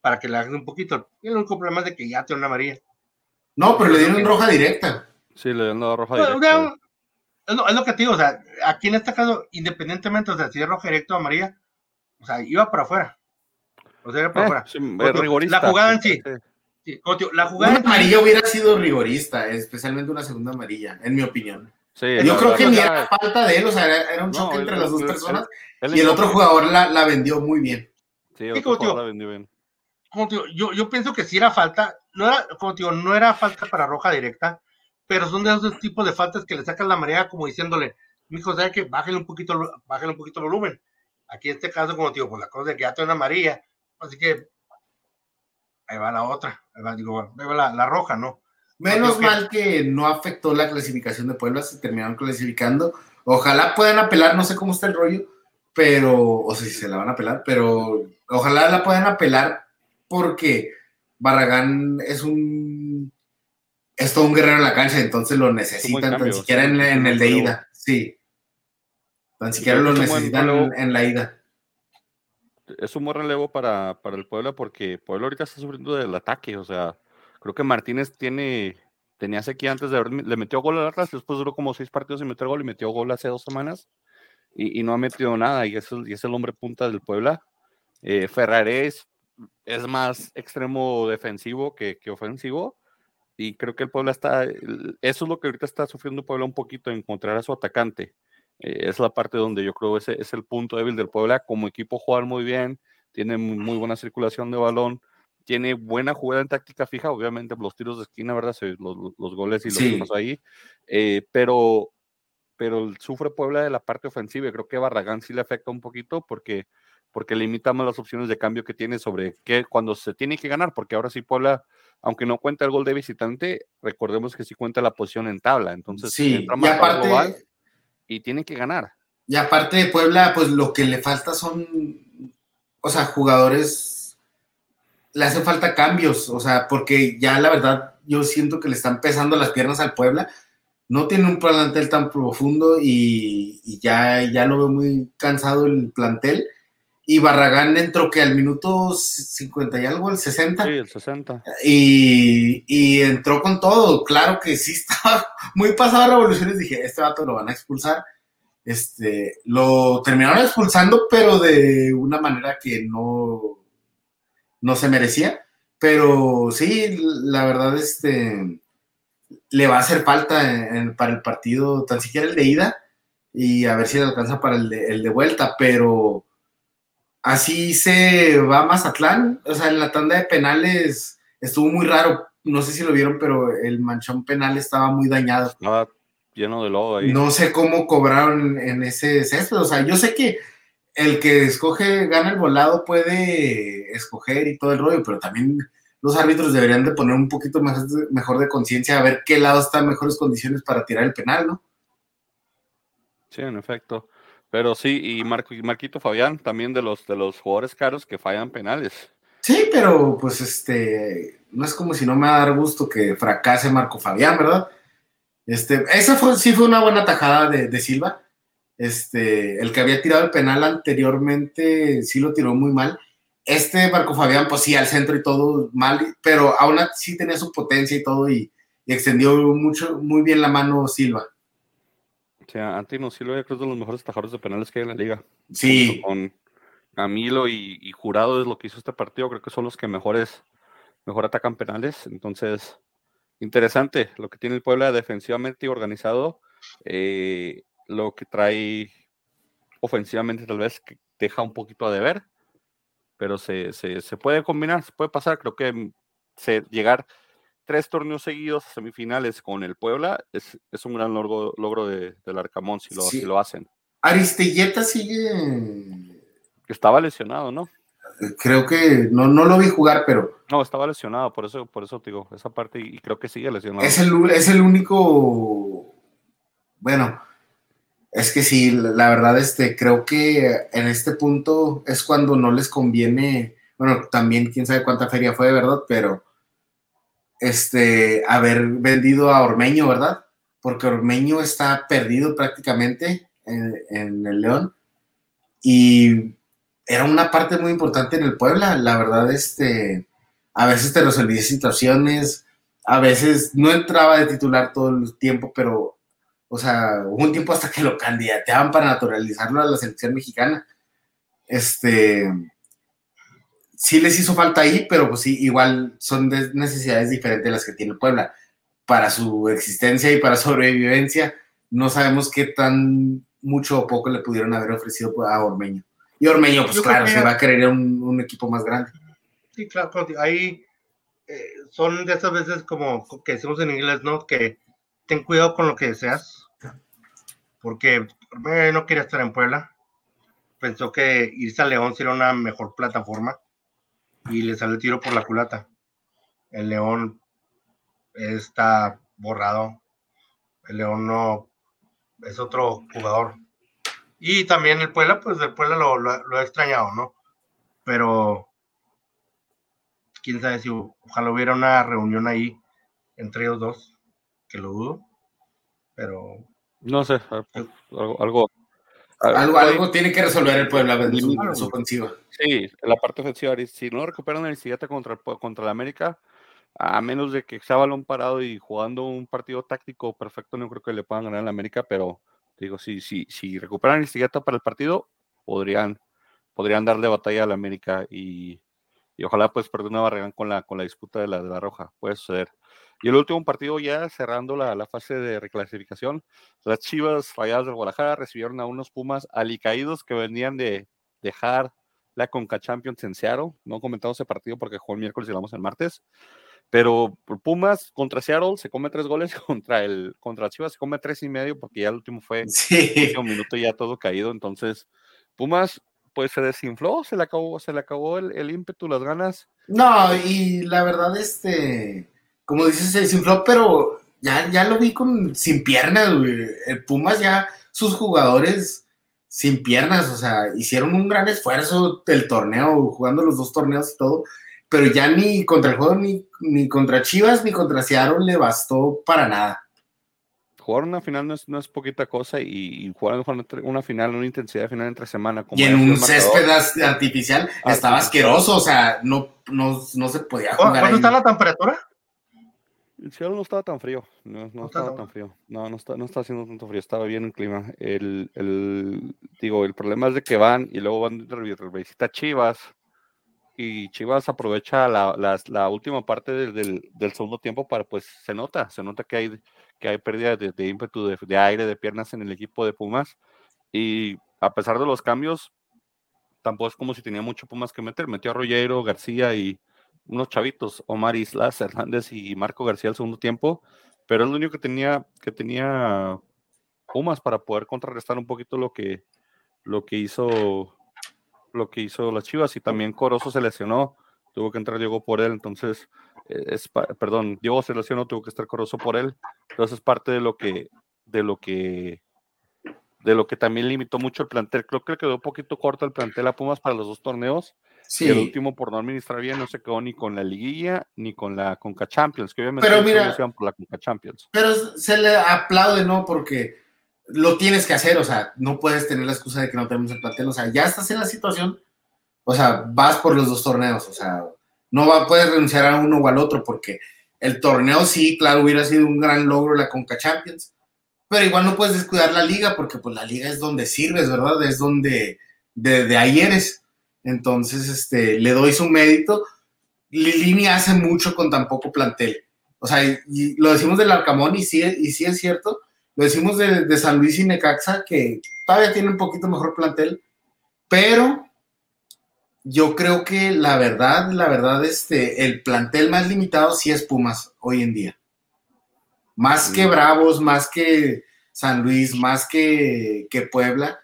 C: para que le hagas un poquito. Y el único problema es de que ya tiene una amarilla.
B: No, pero le dieron roja directa.
A: Sí, le dieron la roja directa.
C: Es, lo, que te digo, o sea, aquí en este caso, independientemente, o sea, si es roja directa o amarilla, o sea, iba para afuera. O sea, iba para
A: eh,
C: afuera.
A: Sí, es rigorista.
C: La jugada en sí. sí la jugada
B: una amarilla hubiera sido rigorista, especialmente una segunda amarilla, en mi opinión. Yo creo que ni era falta de él, o sea, era, un choque entre las dos personas y el otro jugador la, la, vendió muy bien.
A: Sí, otro jugador la vendió bien.
C: Como tío, yo, yo pienso que sí era falta, no era, como tío, no era falta para roja directa, pero son de esos tipos de faltas que le sacan la marea como diciéndole, mi hijo, ¿sabes que Bájale un poquito, bájale un poquito el volumen. Aquí en este caso, como tío, pues la cosa de que ya una amarilla, así que ahí va la otra, ahí va, digo, ahí va la, la roja, ¿no?
B: Menos mal que no afectó la clasificación de Puebla, se terminaron clasificando. Ojalá puedan apelar, no sé cómo está el rollo, pero, o sea, si se la van a apelar, pero ojalá la puedan apelar porque Barragán es un es todo un guerrero en la cancha, entonces lo necesitan, tan siquiera en, el de ida, sí. Tan siquiera lo necesitan en, la ida.
A: Es un buen relevo para, para el Puebla porque Puebla ahorita está sufriendo del ataque, o sea, Creo que Martínez tiene, tenía sequía antes de le metió gol al Atlas, después duró como seis partidos y metió gol y metió gol hace dos semanas y, no ha metido nada y es, el, y es el hombre punta del Puebla. Eh, Ferrares es más extremo defensivo que, que, ofensivo y creo que el Puebla está, eso es lo que ahorita está sufriendo Puebla un poquito, encontrar a su atacante. Eh, es la parte donde yo creo ese es el punto débil del Puebla. Como equipo jugar muy bien, tiene muy buena circulación de balón, tiene buena jugada en táctica fija, obviamente los tiros de esquina, ¿verdad? Los, los goles y los sí. ahí, eh, pero, pero sufre Puebla de la parte ofensiva. Creo que Barragán sí le afecta un poquito porque, porque limita más las opciones de cambio que tiene sobre qué cuando se tiene que ganar, porque ahora sí Puebla, aunque no cuenta el gol de visitante, recordemos que sí cuenta la posición en tabla, entonces
B: sí, y aparte, global
A: y tiene que ganar.
B: Y aparte de Puebla, pues lo que le falta son, o sea, jugadores le hace falta cambios, o sea, porque ya la verdad yo siento que le están pesando las piernas al Puebla. No tiene un plantel tan profundo y, ya, ya lo veo muy cansado el plantel. Y Barragán entró que al minuto 50 y algo, el 60.
A: Sí, el 60.
B: Y, y entró con todo. Claro que sí estaba muy pasado a revoluciones. Dije, este vato lo van a expulsar. Este, lo terminaron expulsando, pero de una manera que no, no se merecía, pero sí, la verdad, este, le va a hacer falta para el partido, tan siquiera el de ida, y a ver si le alcanza para el de, el de vuelta, pero así se va Mazatlán, o sea, en la tanda de penales estuvo muy raro, no sé si lo vieron, pero el manchón penal estaba muy dañado.
A: Estaba lleno de lodo ahí.
B: No sé cómo cobraron en ese césped, o sea, yo sé que el que escoge, gana el volado, puede escoger y todo el rollo, pero también los árbitros deberían de poner un poquito más, mejor de conciencia a ver qué lado está en mejores condiciones para tirar el penal, ¿no?
A: Sí, en efecto. Pero sí, y Marquito Fabián, también de los, de los jugadores caros que fallan penales.
B: Sí, pero pues este, no es como si no me va a dar gusto que fracase Marco Fabián, ¿verdad? Este, esa fue, sí fue una buena tajada de, de Silva este, el que había tirado el penal anteriormente sí lo tiró muy mal. Este Marco Fabián, pues sí, al centro y todo mal, pero aún así tenía su potencia y todo y, extendió mucho, muy bien la mano Silva.
A: O sea, Antino Silva yo creo es de los mejores tajadores de penales que hay en la liga.
B: Sí.
A: con Camilo y, Jurado es lo que hizo este partido, creo que son los que mejores, mejor atacan penales. Entonces, interesante lo que tiene el Puebla defensivamente organizado. Eh, lo que trae ofensivamente tal vez que deja un poquito a deber, pero se, puede combinar, se puede pasar. Creo que se, llegar tres torneos seguidos semifinales con el Puebla es, un gran logro, logro de, del Arcamón si lo, si lo hacen.
B: Aristelleta sigue.
A: Estaba lesionado, ¿no?
B: Creo que no, no lo vi jugar, pero.
A: No, estaba lesionado, por eso, por eso te digo, esa parte, y creo que sigue lesionado.
B: Es el, es el único. Bueno, Es que sí, la verdad, este, creo que en este punto es cuando no les conviene, bueno, también quién sabe cuánta feria fue, ¿verdad? Pero este, haber vendido a Ormeño, ¿verdad? Porque Ormeño está perdido prácticamente en, en el León y era una parte muy importante en el Puebla, la verdad, este, a veces te resolvía situaciones, a veces no entraba de titular todo el tiempo, pero, o sea, hubo un tiempo hasta que lo candidateaban para naturalizarlo a la selección mexicana. Este, sí les hizo falta ahí, pero pues sí, igual son necesidades diferentes las que tiene Puebla. Para su existencia y para sobrevivencia, no sabemos qué tan mucho o poco le pudieron haber ofrecido a Ormeño. Y Ormeño, pues claro, se va a querer un, un equipo más grande.
C: Sí, claro, ahí eh, son de esas veces como que decimos en inglés, ¿no? Que ten cuidado con lo que deseas, porque no quería estar en Puebla, pensó que irse a León sería una mejor plataforma y le salió el tiro por la culata. El León está borrado, el León no es otro jugador. Y también el Puebla, pues el Puebla lo, lo ha extrañado, ¿no? Pero quién sabe si ojalá hubiera una reunión ahí entre ellos dos, que lo dudo, pero...
A: No sé, algo...
B: Algo, algo, tiene que resolver el Puebla en su, ofensiva.
A: Sí, la parte ofensiva. Si no recuperan el siguiente contra, contra el América, a menos de que sea balón parado y jugando un partido táctico perfecto, no creo que le puedan ganar el América, pero digo, si, si, si recuperan el siguiente para el partido, podrían, podrían darle batalla al América y y ojalá pues perder una barrera con la, con la disputa de la, de la roja, puede suceder. Y el último partido ya cerrando la, la, fase de reclasificación, las Chivas Rayadas del Guadalajara recibieron a unos Pumas alicaídos que venían de dejar la Conca Champions en Seattle. No comentamos ese partido porque jugó el miércoles y vamos el martes. Pero Pumas contra Seattle se come tres goles, contra el contra Chivas se come tres y medio porque ya el último fue
B: sí.
A: un minuto ya todo caído. Entonces, Pumas pues se desinfló, se le acabó, se le acabó el, ímpetu, las ganas.
B: No, y la verdad, este, como dices, se desinfló, pero ya, ya lo vi con sin piernas, güey. El Pumas ya, sus jugadores sin piernas, o sea, hicieron un gran esfuerzo del torneo, jugando los dos torneos y todo, pero ya ni contra el juego, ni, ni contra Chivas, ni contra Seattle le bastó para nada
A: jugar una final no es, no es poquita cosa y, jugar una final, una intensidad final entre semana.
B: y en un césped artificial estaba asqueroso, o sea, no, no, no se podía jugar.
C: ¿Cuánto está la temperatura?
A: El cielo no estaba tan frío, no, no, estaba tan frío, no, no está, no está haciendo tanto frío, estaba bien el clima. El, el, digo, el problema es de que van y luego van de visita Chivas y Chivas aprovecha la, la, la última parte del, del, del, segundo tiempo para, pues, se nota, se nota que hay que hay pérdida de, ímpetu, de, aire, de piernas en el equipo de Pumas. Y a pesar de los cambios, tampoco es como si tenía mucho Pumas que meter. Metió a Rollero, García y unos chavitos, Omar Islas, Hernández y Marco García al segundo tiempo, pero es lo único que tenía, que tenía Pumas para poder contrarrestar un poquito lo que, lo que hizo lo que hizo las Chivas y también Corozo se lesionó, tuvo que entrar Diego por él, entonces es, perdón, Diego se lesionó, tuvo que estar corroso por él. Entonces es parte de lo que, de lo que, de lo que también limitó mucho el plantel. Creo que quedó un poquito corto el plantel a Pumas para los dos torneos. Sí. Y el último, por no administrar bien, no se quedó ni con la liguilla ni con la Conca Champions, que obviamente
B: pero mira,
A: por la Conca Champions.
B: Pero se le aplaude, ¿no? Porque lo tienes que hacer, o sea, no puedes tener la excusa de que no tenemos el plantel, o sea, ya estás en la situación, o sea, vas por los dos torneos, o sea, no va poder renunciar a uno o al otro porque el torneo sí, claro, hubiera sido un gran logro la Conca Champions, pero igual no puedes descuidar la liga porque pues la liga es donde sirves, ¿verdad? Es donde de, de ahí eres. Entonces, este, le doy su mérito. Lini hace mucho con tan poco plantel. O sea, y lo decimos del Arcamón y sí, y sí es cierto. Lo decimos de, de San Luis y Necaxa, que todavía tiene un poquito mejor plantel, pero yo creo que la verdad, la verdad, este, el plantel más limitado sí es Pumas hoy en día. Más que Bravos, más que San Luis, más que, que, Puebla.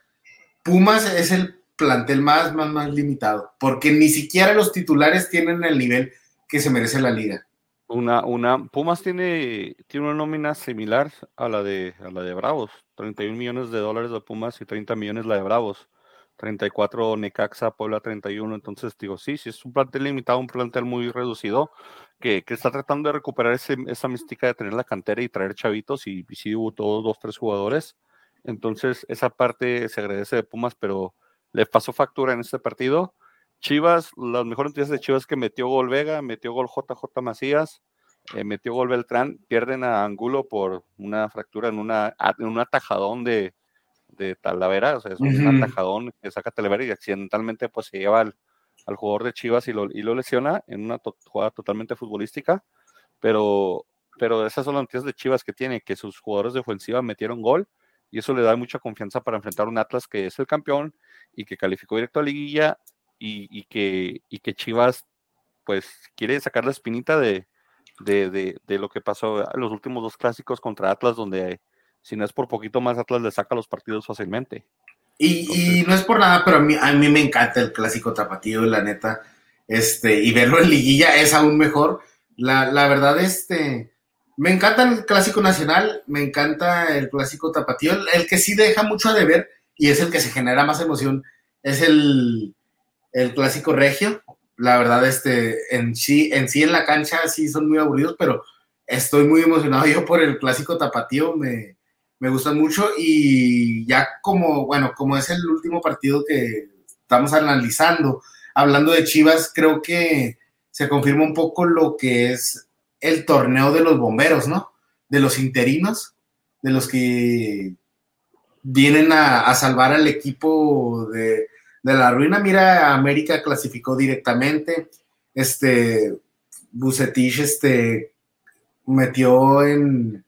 B: Pumas es el plantel más, más, más limitado, porque ni siquiera los titulares tienen el nivel que se merece la liga.
A: Una, una, Pumas tiene, tiene una nómina similar a la de a la de Bravos, 31 millones de dólares de Pumas y 30 millones la de Bravos. 34 Necaxa, Puebla 31. Entonces, digo, sí, sí, es un plantel limitado, un plantel muy reducido, que, que está tratando de recuperar ese, esa mística de tener la cantera y traer chavitos, y, y sí hubo todos dos, tres jugadores. Entonces, esa parte se agradece de Pumas, pero le pasó factura en este partido. Chivas, las mejores noticias de Chivas que metió gol Vega, metió gol JJ Macías, eh, metió gol Beltrán, pierden a Angulo por una fractura en, una, en un atajadón de, de Talavera, o sea, es un atajadón que saca Talavera y accidentalmente pues se lleva al, al jugador de Chivas y lo, y lo lesiona en una to- jugada totalmente futbolística, pero, pero esas son las noticias de Chivas que tiene, que sus jugadores de ofensiva metieron gol y eso le da mucha confianza para enfrentar un Atlas que es el campeón y que calificó directo a liguilla y, y que, y que Chivas pues quiere sacar la espinita de, de, de, de lo que pasó en los últimos dos clásicos contra Atlas, donde si no es por poquito más, Atlas le saca los partidos fácilmente.
B: Y, y no es por nada, pero a mí, a mí me encanta el clásico tapatío, la neta. Este, y verlo en liguilla es aún mejor. La, la verdad, este, me encanta el clásico nacional, me encanta el clásico tapatío. El, que sí deja mucho a deber y es el que se genera más emoción, es el, el clásico regio. La verdad, este, en sí, en sí en la cancha sí son muy aburridos, pero estoy muy emocionado yo por el clásico tapatío. Me, me gustan mucho y ya como, bueno, como es el último partido que estamos analizando, hablando de Chivas, creo que se confirma un poco lo que es el torneo de los bomberos, ¿no? De los interinos, de los que vienen a, salvar al equipo de, de, la ruina. Mira, América clasificó directamente, este, Bucetich, este, metió en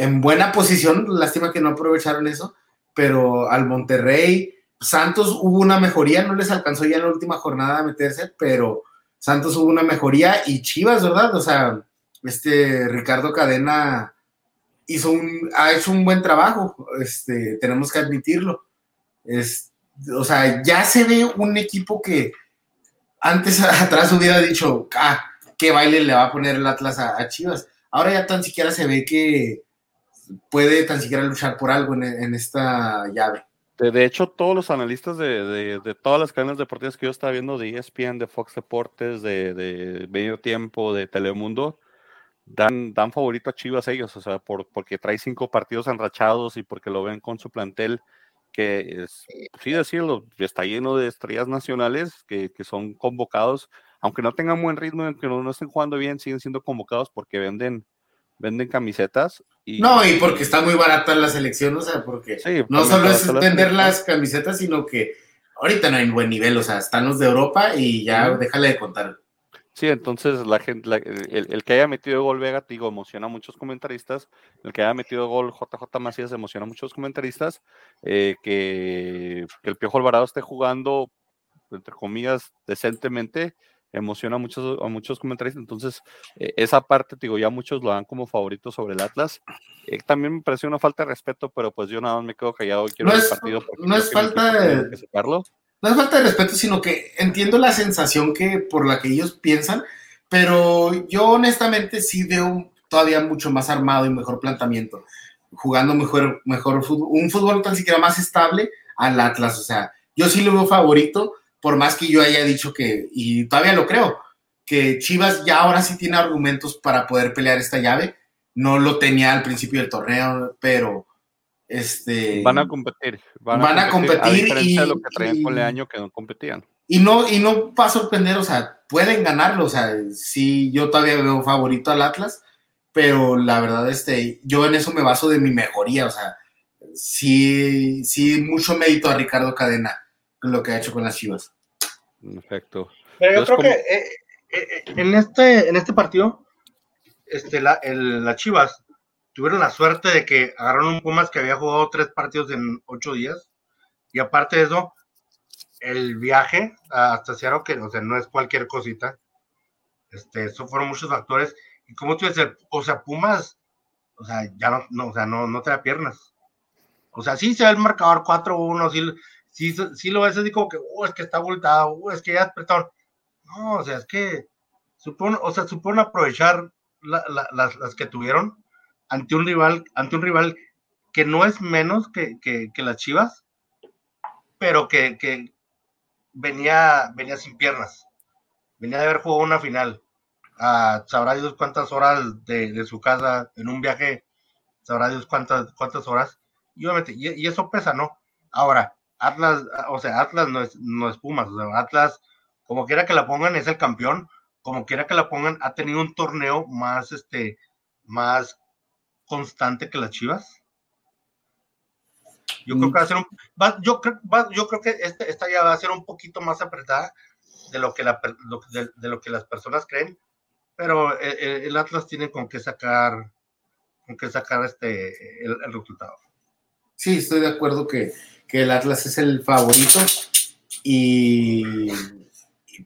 B: en buena posición, lástima que no aprovecharon eso, pero al Monterrey, Santos hubo una mejoría, no les alcanzó ya en la última jornada a meterse, pero Santos hubo una mejoría y Chivas, ¿verdad? O sea, este Ricardo Cadena hizo un, ha hecho un buen trabajo, este, tenemos que admitirlo. Es, o sea, ya se ve un equipo que antes atrás hubiera dicho, ah, qué baile le va a poner el Atlas a, Chivas. Ahora ya tan siquiera se ve que, puede tan siquiera luchar por algo en, en esta llave.
A: De, hecho, todos los analistas de, de, todas las cadenas deportivas que yo estaba viendo, de ESPN, de Fox Deportes, de, de Medio Tiempo, de Telemundo, dan, dan favorito a Chivas ellos, o sea, por, porque trae cinco partidos enrachados y porque lo ven con su plantel, que es, sí decirlo, está lleno de estrellas nacionales que, que son convocados, aunque no tengan buen ritmo, aunque no, no estén jugando bien, siguen siendo convocados porque venden venden camisetas. Y,
B: no, y porque está muy barata la selección, o sea, porque sí, no solo es vender las camisetas, sino que ahorita no hay buen nivel, o sea, están los de Europa y ya déjale de contar.
A: Sí, entonces la gente, la, el, el, que haya metido gol Vega, digo, emociona a muchos comentaristas. El que haya metido gol JJ Macías emociona a muchos comentaristas. Eh, que, que, el Piojo Alvarado esté jugando, entre comillas, decentemente, emociona a muchos, a muchos comentaristas. Entonces, eh, esa parte, digo, ya muchos lo dan como favorito sobre el Atlas. Eh, también me pareció una falta de respeto, pero pues yo nada más me quedo callado y quiero
B: no
A: el partido.
B: No es falta de.
A: sacarlo.
B: No es falta de respeto, sino que entiendo la sensación que por la que ellos piensan, pero yo honestamente sí veo todavía mucho más armado y mejor planteamiento, jugando mejor, mejor fútbol, un fútbol tan siquiera más estable al Atlas. O sea, yo sí lo veo favorito, por más que yo haya dicho que, y todavía lo creo, que Chivas ya ahora sí tiene argumentos para poder pelear esta llave. No lo tenía al principio del torneo, pero este
A: van a competir,
B: van, van a competir, a competir
A: y
B: de
A: lo que traían con el año que no competían.
B: Y no y no va a sorprender, o sea, pueden ganarlo, o sea, sí yo todavía veo favorito al Atlas, pero la verdad este yo en eso me baso de mi mejoría, o sea, sí sí mucho mérito a Ricardo Cadena lo que ha hecho con las Chivas.
A: Perfecto.
C: Pero yo Entonces, creo como... que eh, eh, en este en este partido este la, el, las Chivas tuvieron la suerte de que agarraron un Pumas que había jugado tres partidos en ocho días. Y aparte de eso, el viaje hasta Seattle, que o sea, no es cualquier cosita. Este, eso fueron muchos factores. Y como tú dices, o sea, Pumas, o sea, ya no, o sea, no, no te da piernas. O sea, sí se ve el marcador 4-1, sí, sí, sí, lo ves así como que, oh, es que está abultado, oh, es que ya apretaron. No, o sea, es que supone, o sea, supone aprovechar las, que tuvieron ante un rival, ante un rival que no es menos que, las Chivas, pero que, venía, venía sin piernas. Venía de haber jugado una final. Ah, sabrá Dios cuántas horas de, su casa en un viaje, sabrá Dios cuántas, cuántas horas. Y obviamente, y, eso pesa, ¿no? Ahora, Atlas, o sea, Atlas no es, no es Pumas, Atlas, como quiera que la pongan, es el campeón, como quiera que la pongan, ha tenido un torneo más, este, más constante que las Chivas. Yo creo que va a ser un, yo, creo, yo creo que este, esta ya va a ser un poquito más apretada de lo que, la, de, lo que las personas creen, pero el, Atlas tiene con qué sacar, con qué sacar este, el, resultado.
B: Sí, estoy de acuerdo que, que el Atlas es el favorito y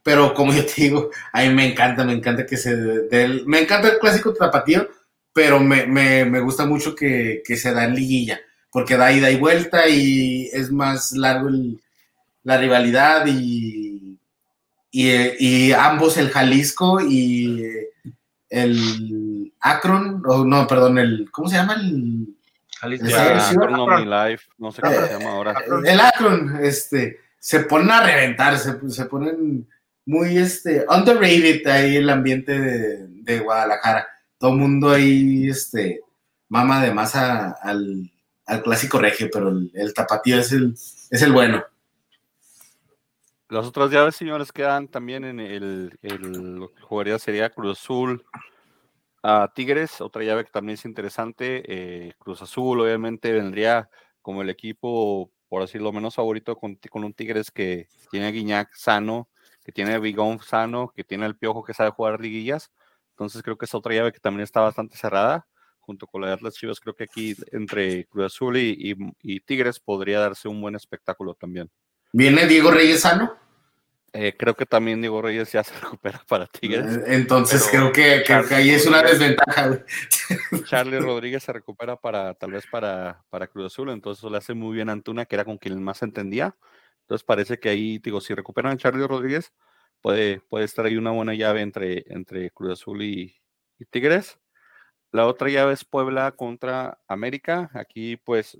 B: pero como yo te digo, a mí me encanta, me encanta que se del, me encanta el clásico tapatío, pero me, me, me gusta mucho que, que, se da en liguilla, porque da ida y vuelta y es más largo la rivalidad y, y, y, ambos, el Jalisco y el Akron, o no, perdón, el, ¿cómo se llama? El,
A: Jalisco, el, Life, no sé cómo se llama ahora.
B: El Akron, este, se ponen a reventar, se, se ponen muy este, underrated ahí el ambiente de, Guadalajara. Todo el mundo ahí, este, mama de más al, clásico regio, pero el, tapatío es el, es el bueno.
A: Las otras llaves, señores, quedan también en el, el jugaría sería Cruz Azul a Tigres, otra llave que también es interesante. Eh, Cruz Azul, obviamente, vendría como el equipo, por decirlo menos favorito, con, con un Tigres que tiene a Guiñac sano, que tiene Bigón sano, que tiene el Piojo que sabe jugar liguillas. Entonces creo que es otra llave que también está bastante cerrada, junto con la de Atlas Chivas. Creo que aquí entre Cruz Azul y, Tigres podría darse un buen espectáculo también.
B: ¿Viene Diego Reyes sano?
A: Eh, creo que también Diego Reyes ya se recupera para Tigres.
B: Eh, entonces creo que, ahí es una desventaja.
A: Charlie Rodríguez se recupera para tal vez para, para Cruz Azul, entonces eso le hace muy bien a Antuna, que era con quien más entendía. Entonces parece que ahí, digo, si recuperan a Charlie Rodríguez, puede, puede estar ahí una buena llave entre, entre Cruz Azul y, Tigres. La otra llave es Puebla contra América. Aquí, pues,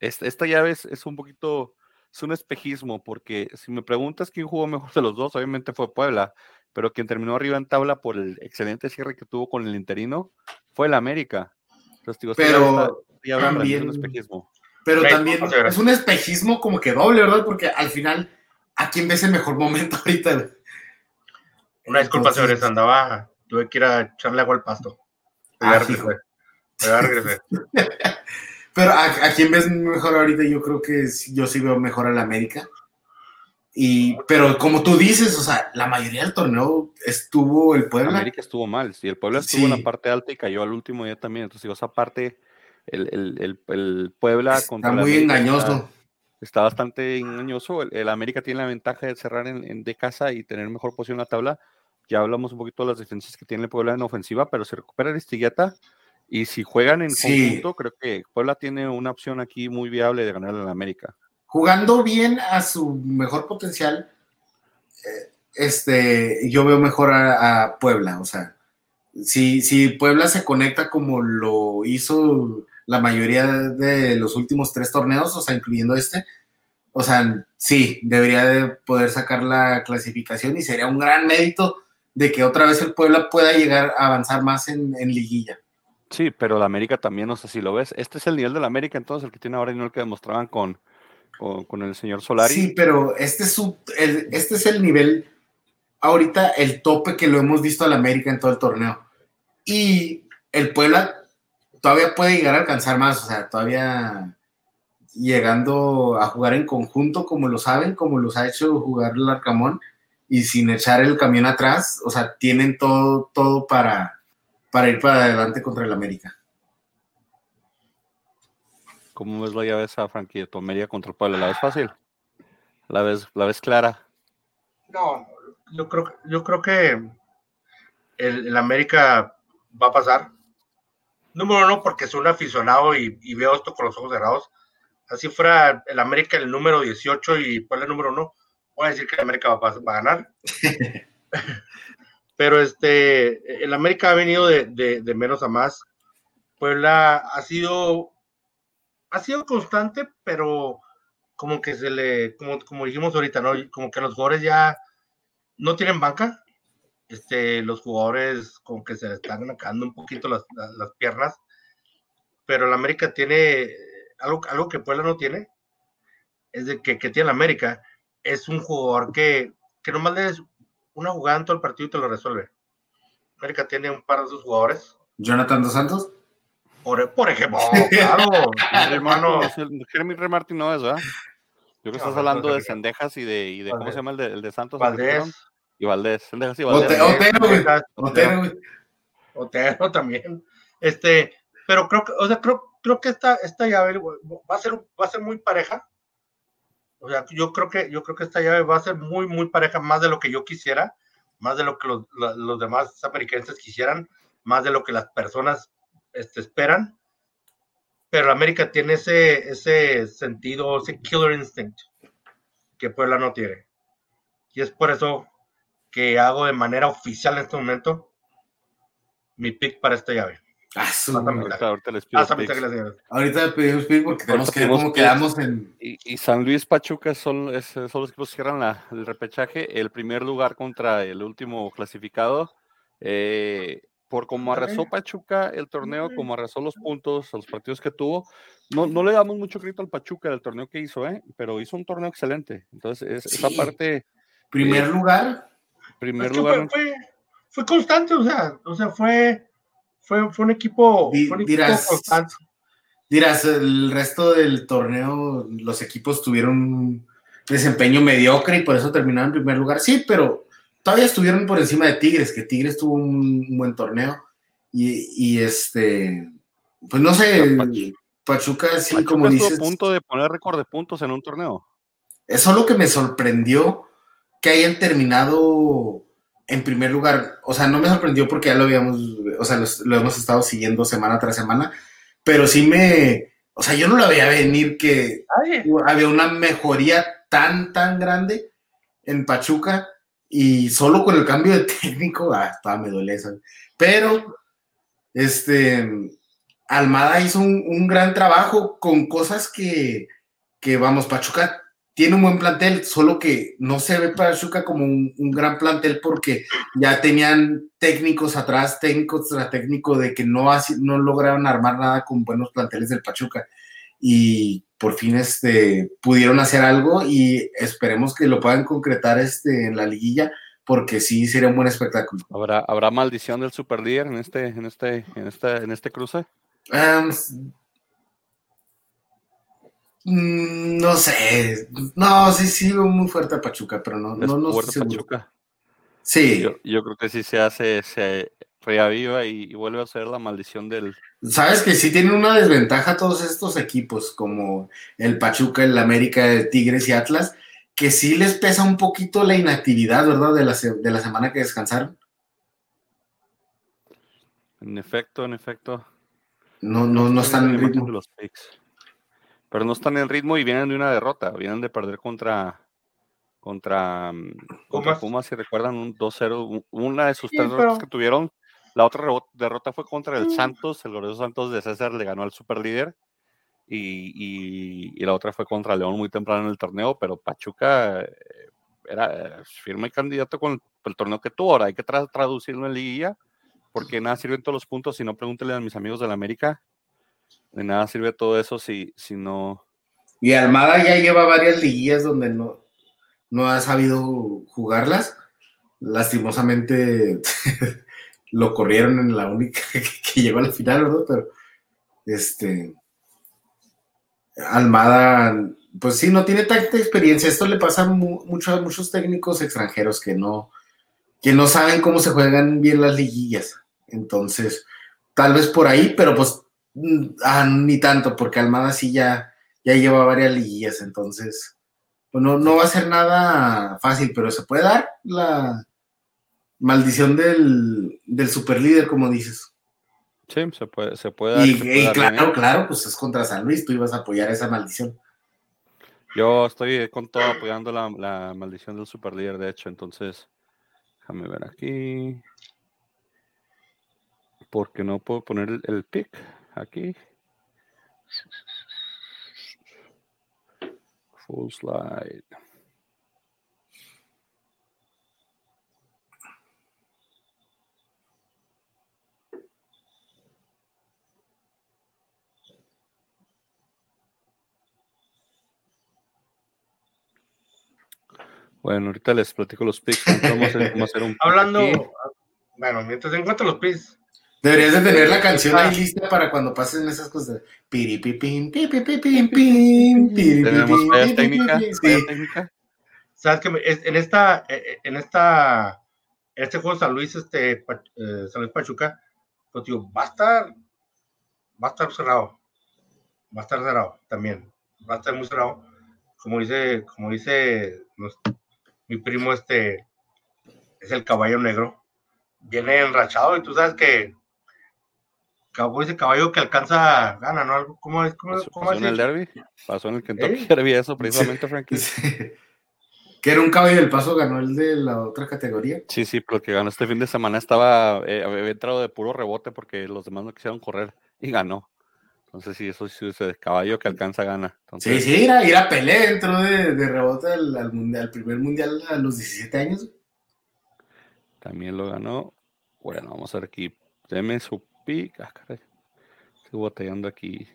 A: esta, llave es, un poquito, es un espejismo, porque si me preguntas quién jugó mejor de los dos, obviamente fue Puebla, pero quien terminó arriba en tabla por el excelente cierre que tuvo con el interino fue el América.
B: Entonces, digo, pero también, es un espejismo. Pero también es un espejismo como que doble, ¿verdad? Porque al final, ¿a quién ves el mejor momento ahorita?
C: Una disculpa, señores, andaba, tuve que ir a echarle agua al pasto. Ah,
B: Pero ¿a, ¿a, quién ves mejor ahorita? Yo creo que yo sí veo mejor a la América. Y, pero como tú dices, o sea, la mayoría del torneo estuvo el Puebla.
A: América estuvo mal, sí, el Puebla estuvo en la parte alta y cayó al último día también. Entonces, digo, esa parte el, Puebla
B: está contra muy engañoso.
A: Está, bastante engañoso. El, América tiene la ventaja de cerrar en, de casa y tener mejor posición en la tabla. Ya hablamos un poquito de las defensas que tiene el Puebla en ofensiva, pero si recupera el Estigueta y si juegan en conjunto, creo que Puebla tiene una opción aquí muy viable de ganar en América.
B: Jugando bien a su mejor potencial, eh, este, yo veo mejor a, Puebla. O sea, si, si Puebla se conecta como lo hizo la mayoría de los últimos tres torneos, o sea, incluyendo este. O sea, sí, debería de poder sacar la clasificación y sería un gran mérito de que otra vez el Puebla pueda llegar a avanzar más en, liguilla.
A: Sí, pero la América también, no sé si lo ves. Este es el nivel de la América, entonces, el que tiene ahora y no el que demostraban con, con, el señor Solari.
B: Sí, pero este es, su, este es el nivel, ahorita el tope que lo hemos visto a la América en todo el torneo. Y el Puebla todavía puede llegar a alcanzar más, o sea, todavía llegando a jugar en conjunto como lo saben, como los ha hecho jugar el Arcamón y sin echar el camión atrás, o sea, tienen todo, todo para, para ir para adelante contra el América.
A: ¿Cómo ves la llave esa, Frankie, de Tomería contra el Puebla? ¿La ves fácil? ¿La ves, la ves clara?
C: No, yo creo, yo creo que el, el América va a pasar. Número uno, porque soy un aficionado y, veo esto con los ojos cerrados. Así fuera el América el número 18 y cuál el número uno, voy a decir que el América va, a ganar. Pero este, el América ha venido de, de, menos a más. Puebla ha sido, ha sido constante, pero como que se le, como, como dijimos ahorita, ¿no? Como que los jugadores ya no tienen banca. Este, los jugadores como que se están acabando un poquito las, las, piernas. Pero el América tiene algo, algo que Puebla no tiene. Es de que, que tiene el América. Es un jugador que, que nomás le una jugada en todo el partido y te lo resuelve. América tiene un par de sus jugadores.
B: Jonathan Dos Santos.
C: Por, por ejemplo, claro,
A: hermano. Jeremy Remartin no es, ¿verdad? Yo creo que estás hablando de Sendejas y de, y de ¿cómo se llama el de, el de Santos?
C: Valdés.
A: Y Valdés, y Valdés.
B: Otero, Otero,
C: Otero también. Este, pero creo que, o sea, creo, creo que esta, esta llave va a ser, va a ser muy pareja o sea, yo creo que, yo creo que esta llave va a ser muy, muy pareja, más de lo que yo quisiera, más de lo que los, los demás americanos quisieran, más de lo que las personas este, esperan. Pero América tiene ese, ese sentido, ese killer instinct que Puebla no tiene. Y es por eso que hago de manera oficial en este momento mi pick para esta llave.
B: Ah,
A: ahorita, les pido
B: ahorita, pedimos pick porque tenemos que ver cómo quedamos en.
A: Y, San Luis Pachuca son, son los equipos que cierran el repechaje. El primer lugar contra el último clasificado. Eh, por como arrasó Pachuca el torneo, como arrasó los puntos, los partidos que tuvo, no, no le damos mucho crédito al Pachuca del torneo que hizo, ¿eh? pero hizo un torneo excelente. Entonces, esa parte.
B: Primer lugar.
A: Primer lugar.
C: Fue, fue, constante, o sea, o sea, fue fue, fue un equipo,
B: dirás, Dirás, el resto del torneo, los equipos tuvieron un desempeño mediocre y por eso terminaron en primer lugar. Sí, pero todavía estuvieron por encima de Tigres, que Tigres tuvo un, buen torneo. Y, este, pues no sé, Pachuca, sí, como dices.
A: a punto de poner récord de puntos en un torneo.
B: Eso es lo que me sorprendió que hayan terminado en primer lugar, o sea, no me sorprendió porque ya lo habíamos, o sea, lo, hemos estado siguiendo semana tras semana, pero sí me, o sea, yo no lo veía venir que había una mejoría tan, tan grande en Pachuca y solo con el cambio de técnico, ah, me duele eso. Pero, este, Almada hizo un, un gran trabajo con cosas que, que, vamos, Pachuca tiene un buen plantel, solo que no se ve para Pachuca como un, gran plantel porque ya tenían técnicos atrás, técnicos tras técnico de que no, no lograron armar nada con buenos planteles del Pachuca. Y por fin este, pudieron hacer algo y esperemos que lo puedan concretar este, en la liguilla porque sí sería un buen espectáculo.
A: ¿Habrá, ¿habrá maldición del superlíder en este, en este, en este, en este cruce?
B: Mm, no sé, no, sí, sí, muy fuerte a Pachuca, pero no, no, no sé Pachuca. Sí.
A: Yo, creo que sí se hace, se reaviva y, vuelve a ser la maldición del.
B: Sabes que sí tienen una desventaja todos estos equipos, como el Pachuca, el América, el Tigres y Atlas, que sí les pesa un poquito la inactividad, ¿verdad? De la, de la semana que descansaron.
A: En efecto, en efecto.
B: No, no, no están en ritmo.
A: los picks pero no están en ritmo y vienen de una derrota, vienen de perder contra contra, mm, contra Pumas, si recuerdan, un 2-0, una de sus tres derrotas que tuvieron, la otra derrota fue contra el Santos, el glorioso Santos de César le ganó al superlíder, y, y, y, la otra fue contra León muy temprano en el torneo, pero Pachuca eh, era eh, firme candidato con el, torneo que tuvo, ahora hay que traducirlo en liguilla, porque nada sirven todos los puntos, si no pregúntenle a mis amigos de la América, de nada sirve todo eso si, si no.
B: Y Almada ya lleva varias liguillas donde no, no ha sabido jugarlas. Lastimosamente lo corrieron en la única que, llegó a la final, ¿verdad? Pero este. Almada, pues sí, no tiene tanta experiencia. Esto le pasa a muchos técnicos extranjeros que no, que no saben cómo se juegan bien las liguillas. Entonces, tal vez por ahí, pero pues ah, ni tanto, porque Almada sí ya, ya lleva varias liguillas, entonces pues no, va a ser nada fácil, pero se puede dar la maldición del, del superlíder, como dices.
A: Sí, se puede, se puede dar.
B: Y, claro, claro, pues es contra San Luis, tú ibas a apoyar esa maldición.
A: Yo estoy con todo apoyando la, la maldición del superlíder, de hecho, entonces Déjame ver aquí. Porque no puedo poner el, el pick aquí. Full slide. Bueno, ahorita les platico los picks. Vamos a hacer, un
C: Hablando,
A: aquí.
C: bueno, mientras encuentro los pis,
B: Deberías de tener la canción ahí lista para cuando pasen esas cosas. Piripipim,
A: Tenemos
B: piripipim,
A: técnicas.
B: pipipim.
A: fallas
B: Sí.
A: técnicas.
C: sabes que en esta, eh, en esta, en este juego San Luis, este, eh, San Luis Pachuca, pues digo, va a estar, va a estar cerrado, va a estar cerrado también, va a estar muy cerrado, como dice, como dice mi primo este, es el caballo negro, viene enrachado y tú sabes que, como dice caballo que alcanza, gana, ¿no? Algo- ¿Cómo es? ¿Cómo,
A: Pasó,
C: cómo
A: pasó en el derby. Pasó en el Kentucky
C: ¿Eh?
A: Derby eso precisamente, Frankie.
B: Sí. Que era un caballo del paso, ganó el de la otra categoría.
A: Sí, sí, pero el que ganó este fin de semana estaba, eh, había entrado de puro rebote porque los demás no quisieron correr y ganó. Entonces, sí, eso sí, ese caballo que alcanza gana.
B: Sí,
A: Entonces,
B: sí, ir a, ir a Pelé entró de, de rebote al, al mundial, al primer mundial a los 17 años.
A: también lo ganó. Bueno, vamos a ver aquí. Deme su Ah, caray. Estoy batallando aquí.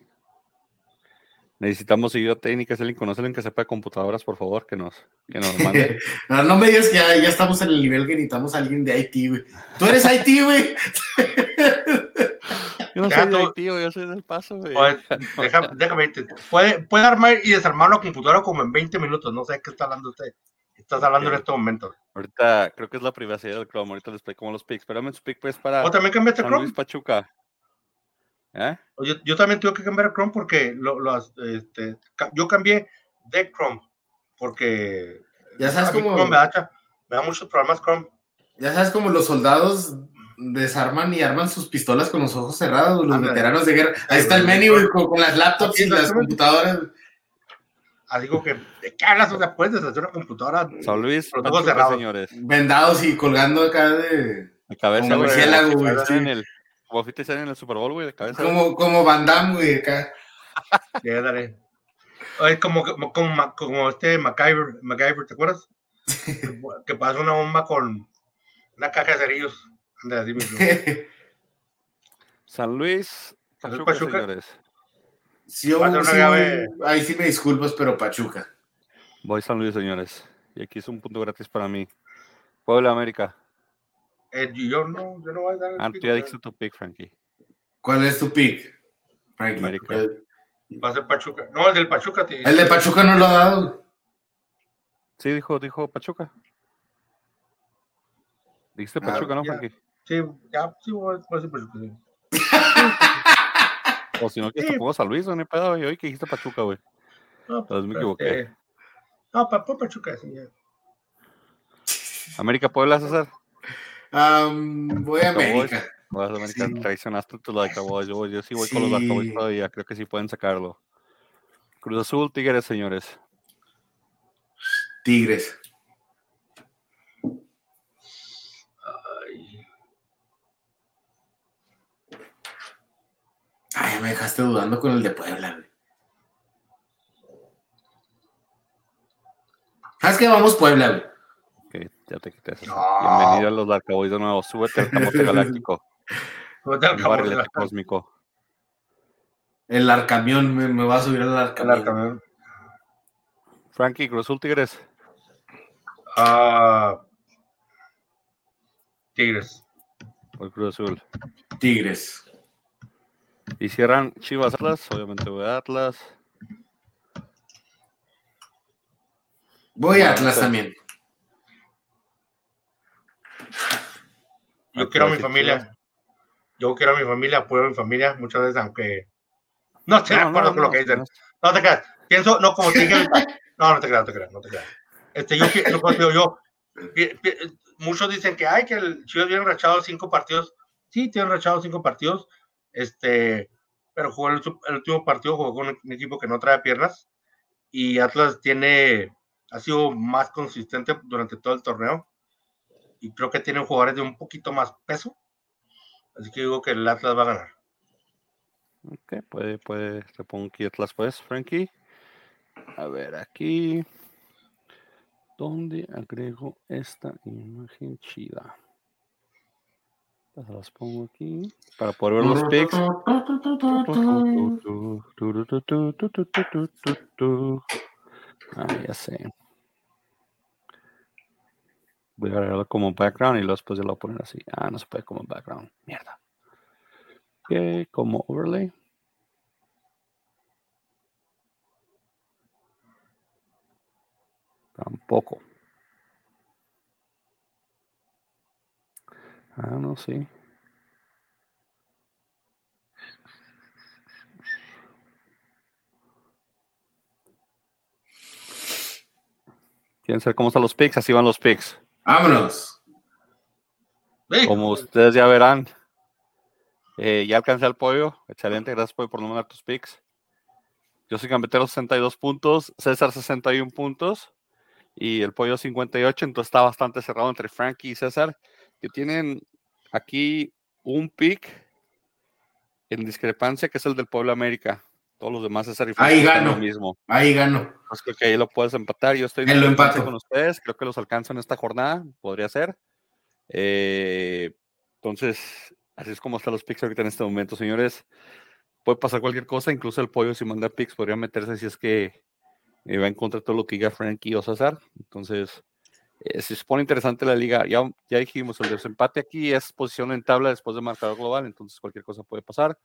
A: Necesitamos ayuda técnica. Si alguien conoce a alguien que sepa de computadoras, por favor, que nos, que nos mande.
B: No, no me digas que ya, ya estamos en el nivel que necesitamos a alguien de Haití, güey. Tú eres Haití, güey.
A: Yo no soy de Haití, güey, yo soy del paso, güey.
C: Pues, déjame, déjame puede, puede armar y desarmar la computadora como en 20 minutos. No sé de qué está hablando usted. Estás hablando en
A: Ok.
C: este momento.
A: Ahorita creo que es la privacidad del Chrome. Ahorita les explico cómo los picks. Espérame su pick, pues, para
C: ¿O también cambiaste
A: San Luis
C: Chrome?
A: Pachuca. ¿Eh?
C: Yo, yo también tuve que cambiar a Chrome porque lo, lo- este, yo cambié de Chrome porque
B: Ya sabes cómo-
C: Chrome me, da, cha- me da muchos problemas Chrome.
B: Ya sabes como los soldados desarman y arman sus pistolas con los ojos cerrados, los veteranos de guerra. Ahí está el menú, güey, con, con las laptops
C: Sí,
B: y las computadoras.
C: Como que, ¿de qué hablas? O sea, puedes deshacer una computadora.
A: San Luis
C: Los ojos cerrados.
A: señores.
B: Vendados y colgando acá de.
A: De cabeza,
B: Como
A: güey. como
B: sí.
A: en el- Como 50 Cent en el Super Bowl, güey, de cabeza.
B: Como, como Van Damme, güey, acá.
C: Ya, dale. Es como, como, como, este MacGyver, MacGyver, ¿te acuerdas? que, que pasó una bomba con una caja de cerillos. Anda,
A: Luis
C: San Luis
A: Pachuca,
C: Pachuca.
A: señores.
B: Sí,
C: ser
B: sí, ahí sí me disculpas, pero Pachuca.
A: Voy San Luis, señores. Y aquí es un punto gratis para mí. Puebla América.
C: Eh, yo no, yo no voy a dar. el
A: Ah, tu pick, Frankie.
B: ¿Cuál es tu pick? Frankie?
A: América.
C: Va a ser Pachuca. No, el del Pachuca. te-
B: el de Pachuca no lo ha dado.
A: Sí, dijo, dijo Pachuca. Dijiste
B: Ah,
A: Pachuca, ¿no,
C: ya.
A: Frankie?
C: Sí, ya, sí, voy a decir Pachuca. sí.
A: O si no, que te
C: Sí.
A: pongo San Luis, no hay pedo, güey. Hoy que dijiste Pachuca, güey.
C: No,
A: Entonces me
C: pues,
A: equivoqué.
C: este, No, pa, por Pachuca, sí. ya.
A: América Puebla, César.
B: Am, voy a. América.
A: Vas a América,
B: Sí.
A: traicionaste tus Dark Cowboys. Yo, yo sí voy con los. Cowboys todavía. Creo que sí pueden sacarlo. Cruz Azul, Tigres, señores.
B: Tigres.
C: Ay,
B: Ay, me dejaste dudando con el de Puebla, güey. ¿Sabes qué? Vamos Puebla, güey.
A: Ok, ya te.
C: No.
A: Bienvenido a los Dark Cowboys de nuevo. Súbete al camote galáctico.
C: Vete al
A: barrilete cósmico.
B: El Arcamión, me, me va a subir al Arcamión.
C: Arcamión.
A: Frankie, Cruz Azul, Tigres.
C: Ah, Tigres.
A: Cruz Azul.
B: Tigres.
A: Y cierran Chivas Atlas. Obviamente voy a Atlas.
B: Voy a Atlas también.
C: Yo quiero a mi familia. Yo quiero a mi familia, apoyo a mi familia muchas veces, aunque no estoy de
A: No,
C: acuerdo
A: no,
C: con lo que dicen.
A: no.
C: Te creas. Pienso, no, como te dije. No, no te creas, no te creas, no te creas. Este, yo, yo, muchos dicen que hay que el Chivas viene rachado cinco partidos. Sí, tiene rachado cinco partidos. Este, pero jugó el, último partido, jugó con un equipo que no trae piernas. Y Atlas tiene, ha sido más consistente durante todo el torneo. y creo que tienen jugadores de un poquito más peso. Así que digo que el Atlas va a ganar.
A: Ok, puede, puede, te pongo aquí Atlas pues, Frankie. A ver, aquí. ¿Dónde agrego esta imagen chida? Las pongo aquí para poder ver los pics. Ah, ya sé. Voy a agregarlo como background y después ya lo poner así. Ah, no se puede como background. Mierda. Ok, como overlay. Tampoco. Ah, no, sí. ¿Quieren saber cómo están los picks? Así van los picks.
B: Vámonos.
A: Como ustedes ya verán, eh, ya alcancé el pollo. Excelente, gracias pollo por no mandar tus picks. Yo soy Gambetero 62 puntos, César 61 puntos y el pollo 58, entonces está bastante cerrado entre Frankie y César, que tienen aquí un pick en discrepancia, que es el del Pueblo América. Todos los demás
B: Frankie ahí
A: gano,
B: lo mismo. Ahí gano.
A: Pues creo que ahí lo puedes empatar. Yo estoy
B: en lo
A: con ustedes, creo que los alcanzo en esta jornada, podría ser. Eh, entonces, así es como están los picks ahorita en este momento, señores. Puede pasar cualquier cosa, incluso el pollo si manda picks podría meterse si es que eh, va en contra de todo lo que diga Frankie o César. Entonces, eh, se pone interesante la liga. Ya, ya dijimos, el desempate aquí es posición en tabla después de marcador global, entonces cualquier cosa puede pasar.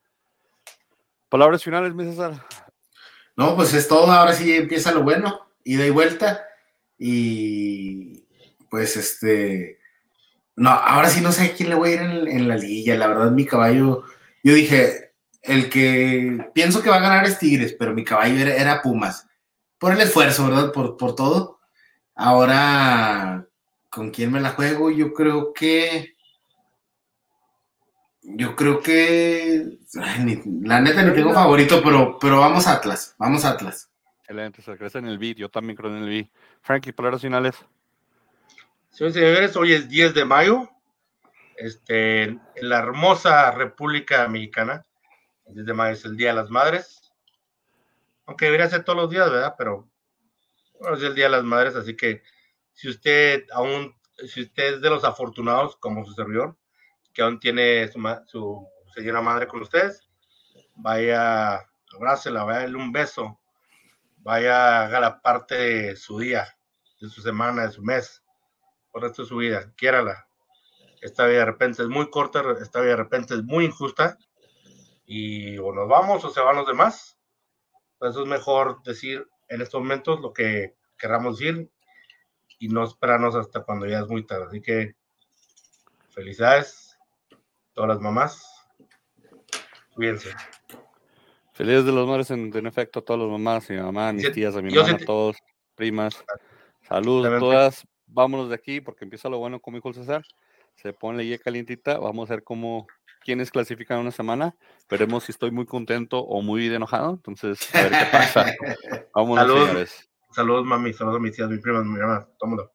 A: Palabras finales, mi César.
B: No, pues es todo. Ahora sí empieza lo bueno, ida y vuelta. Y pues este. No, ahora sí no sé a quién le voy a ir en, la liga. La verdad, mi caballo. Yo dije, el que pienso que va a ganar es Tigres, pero mi caballo era Pumas por el esfuerzo, ¿verdad? Por, por todo. Ahora, ¿con quién me la juego? Yo creo que. Yo creo que. la neta ni tengo favorito, pero, pero vamos a Atlas. Vamos a Atlas.
A: Excelente, se regresa en el beat. Yo también creo en el beat. Frankie, palabras finales.
C: Señores y señores, hoy es 10 de mayo. Este, en la hermosa República Mexicana. El 10 de mayo es el Día de las Madres. Aunque debería ser todos los días, ¿verdad? Pero bueno, es el Día de las Madres, así que si usted aún, si usted es de los afortunados como su servidor, que aún tiene su, su señora madre con ustedes, vaya, abrácela, vaya a darle un beso, vaya, haga la parte de su día, de su semana, de su mes, por resto de su vida, quiérala. Esta vida de repente es muy corta, esta vida de repente es muy injusta, y o nos vamos o se van los demás, por eso es mejor decir en estos momentos lo que queramos decir y no esperarnos hasta cuando ya es muy tarde. Así que felicidades todas las mamás. Cuídense.
A: Felices de los madres en, efecto a todas las mamás, a mi mamá, a mis tías, a mi hermana, a todos, primas. Saludos a todas. Vámonos de aquí porque empieza lo bueno con mi hijo César. Se pone la guía calientita. Vamos a ver cómo quiénes clasifican una semana. Veremos si estoy muy contento o muy enojado. Entonces, a ver qué pasa. Vamos,
C: saludos, Saludos, mami. Saludos a mis tías, mi prima, mi hermana. Tómalo.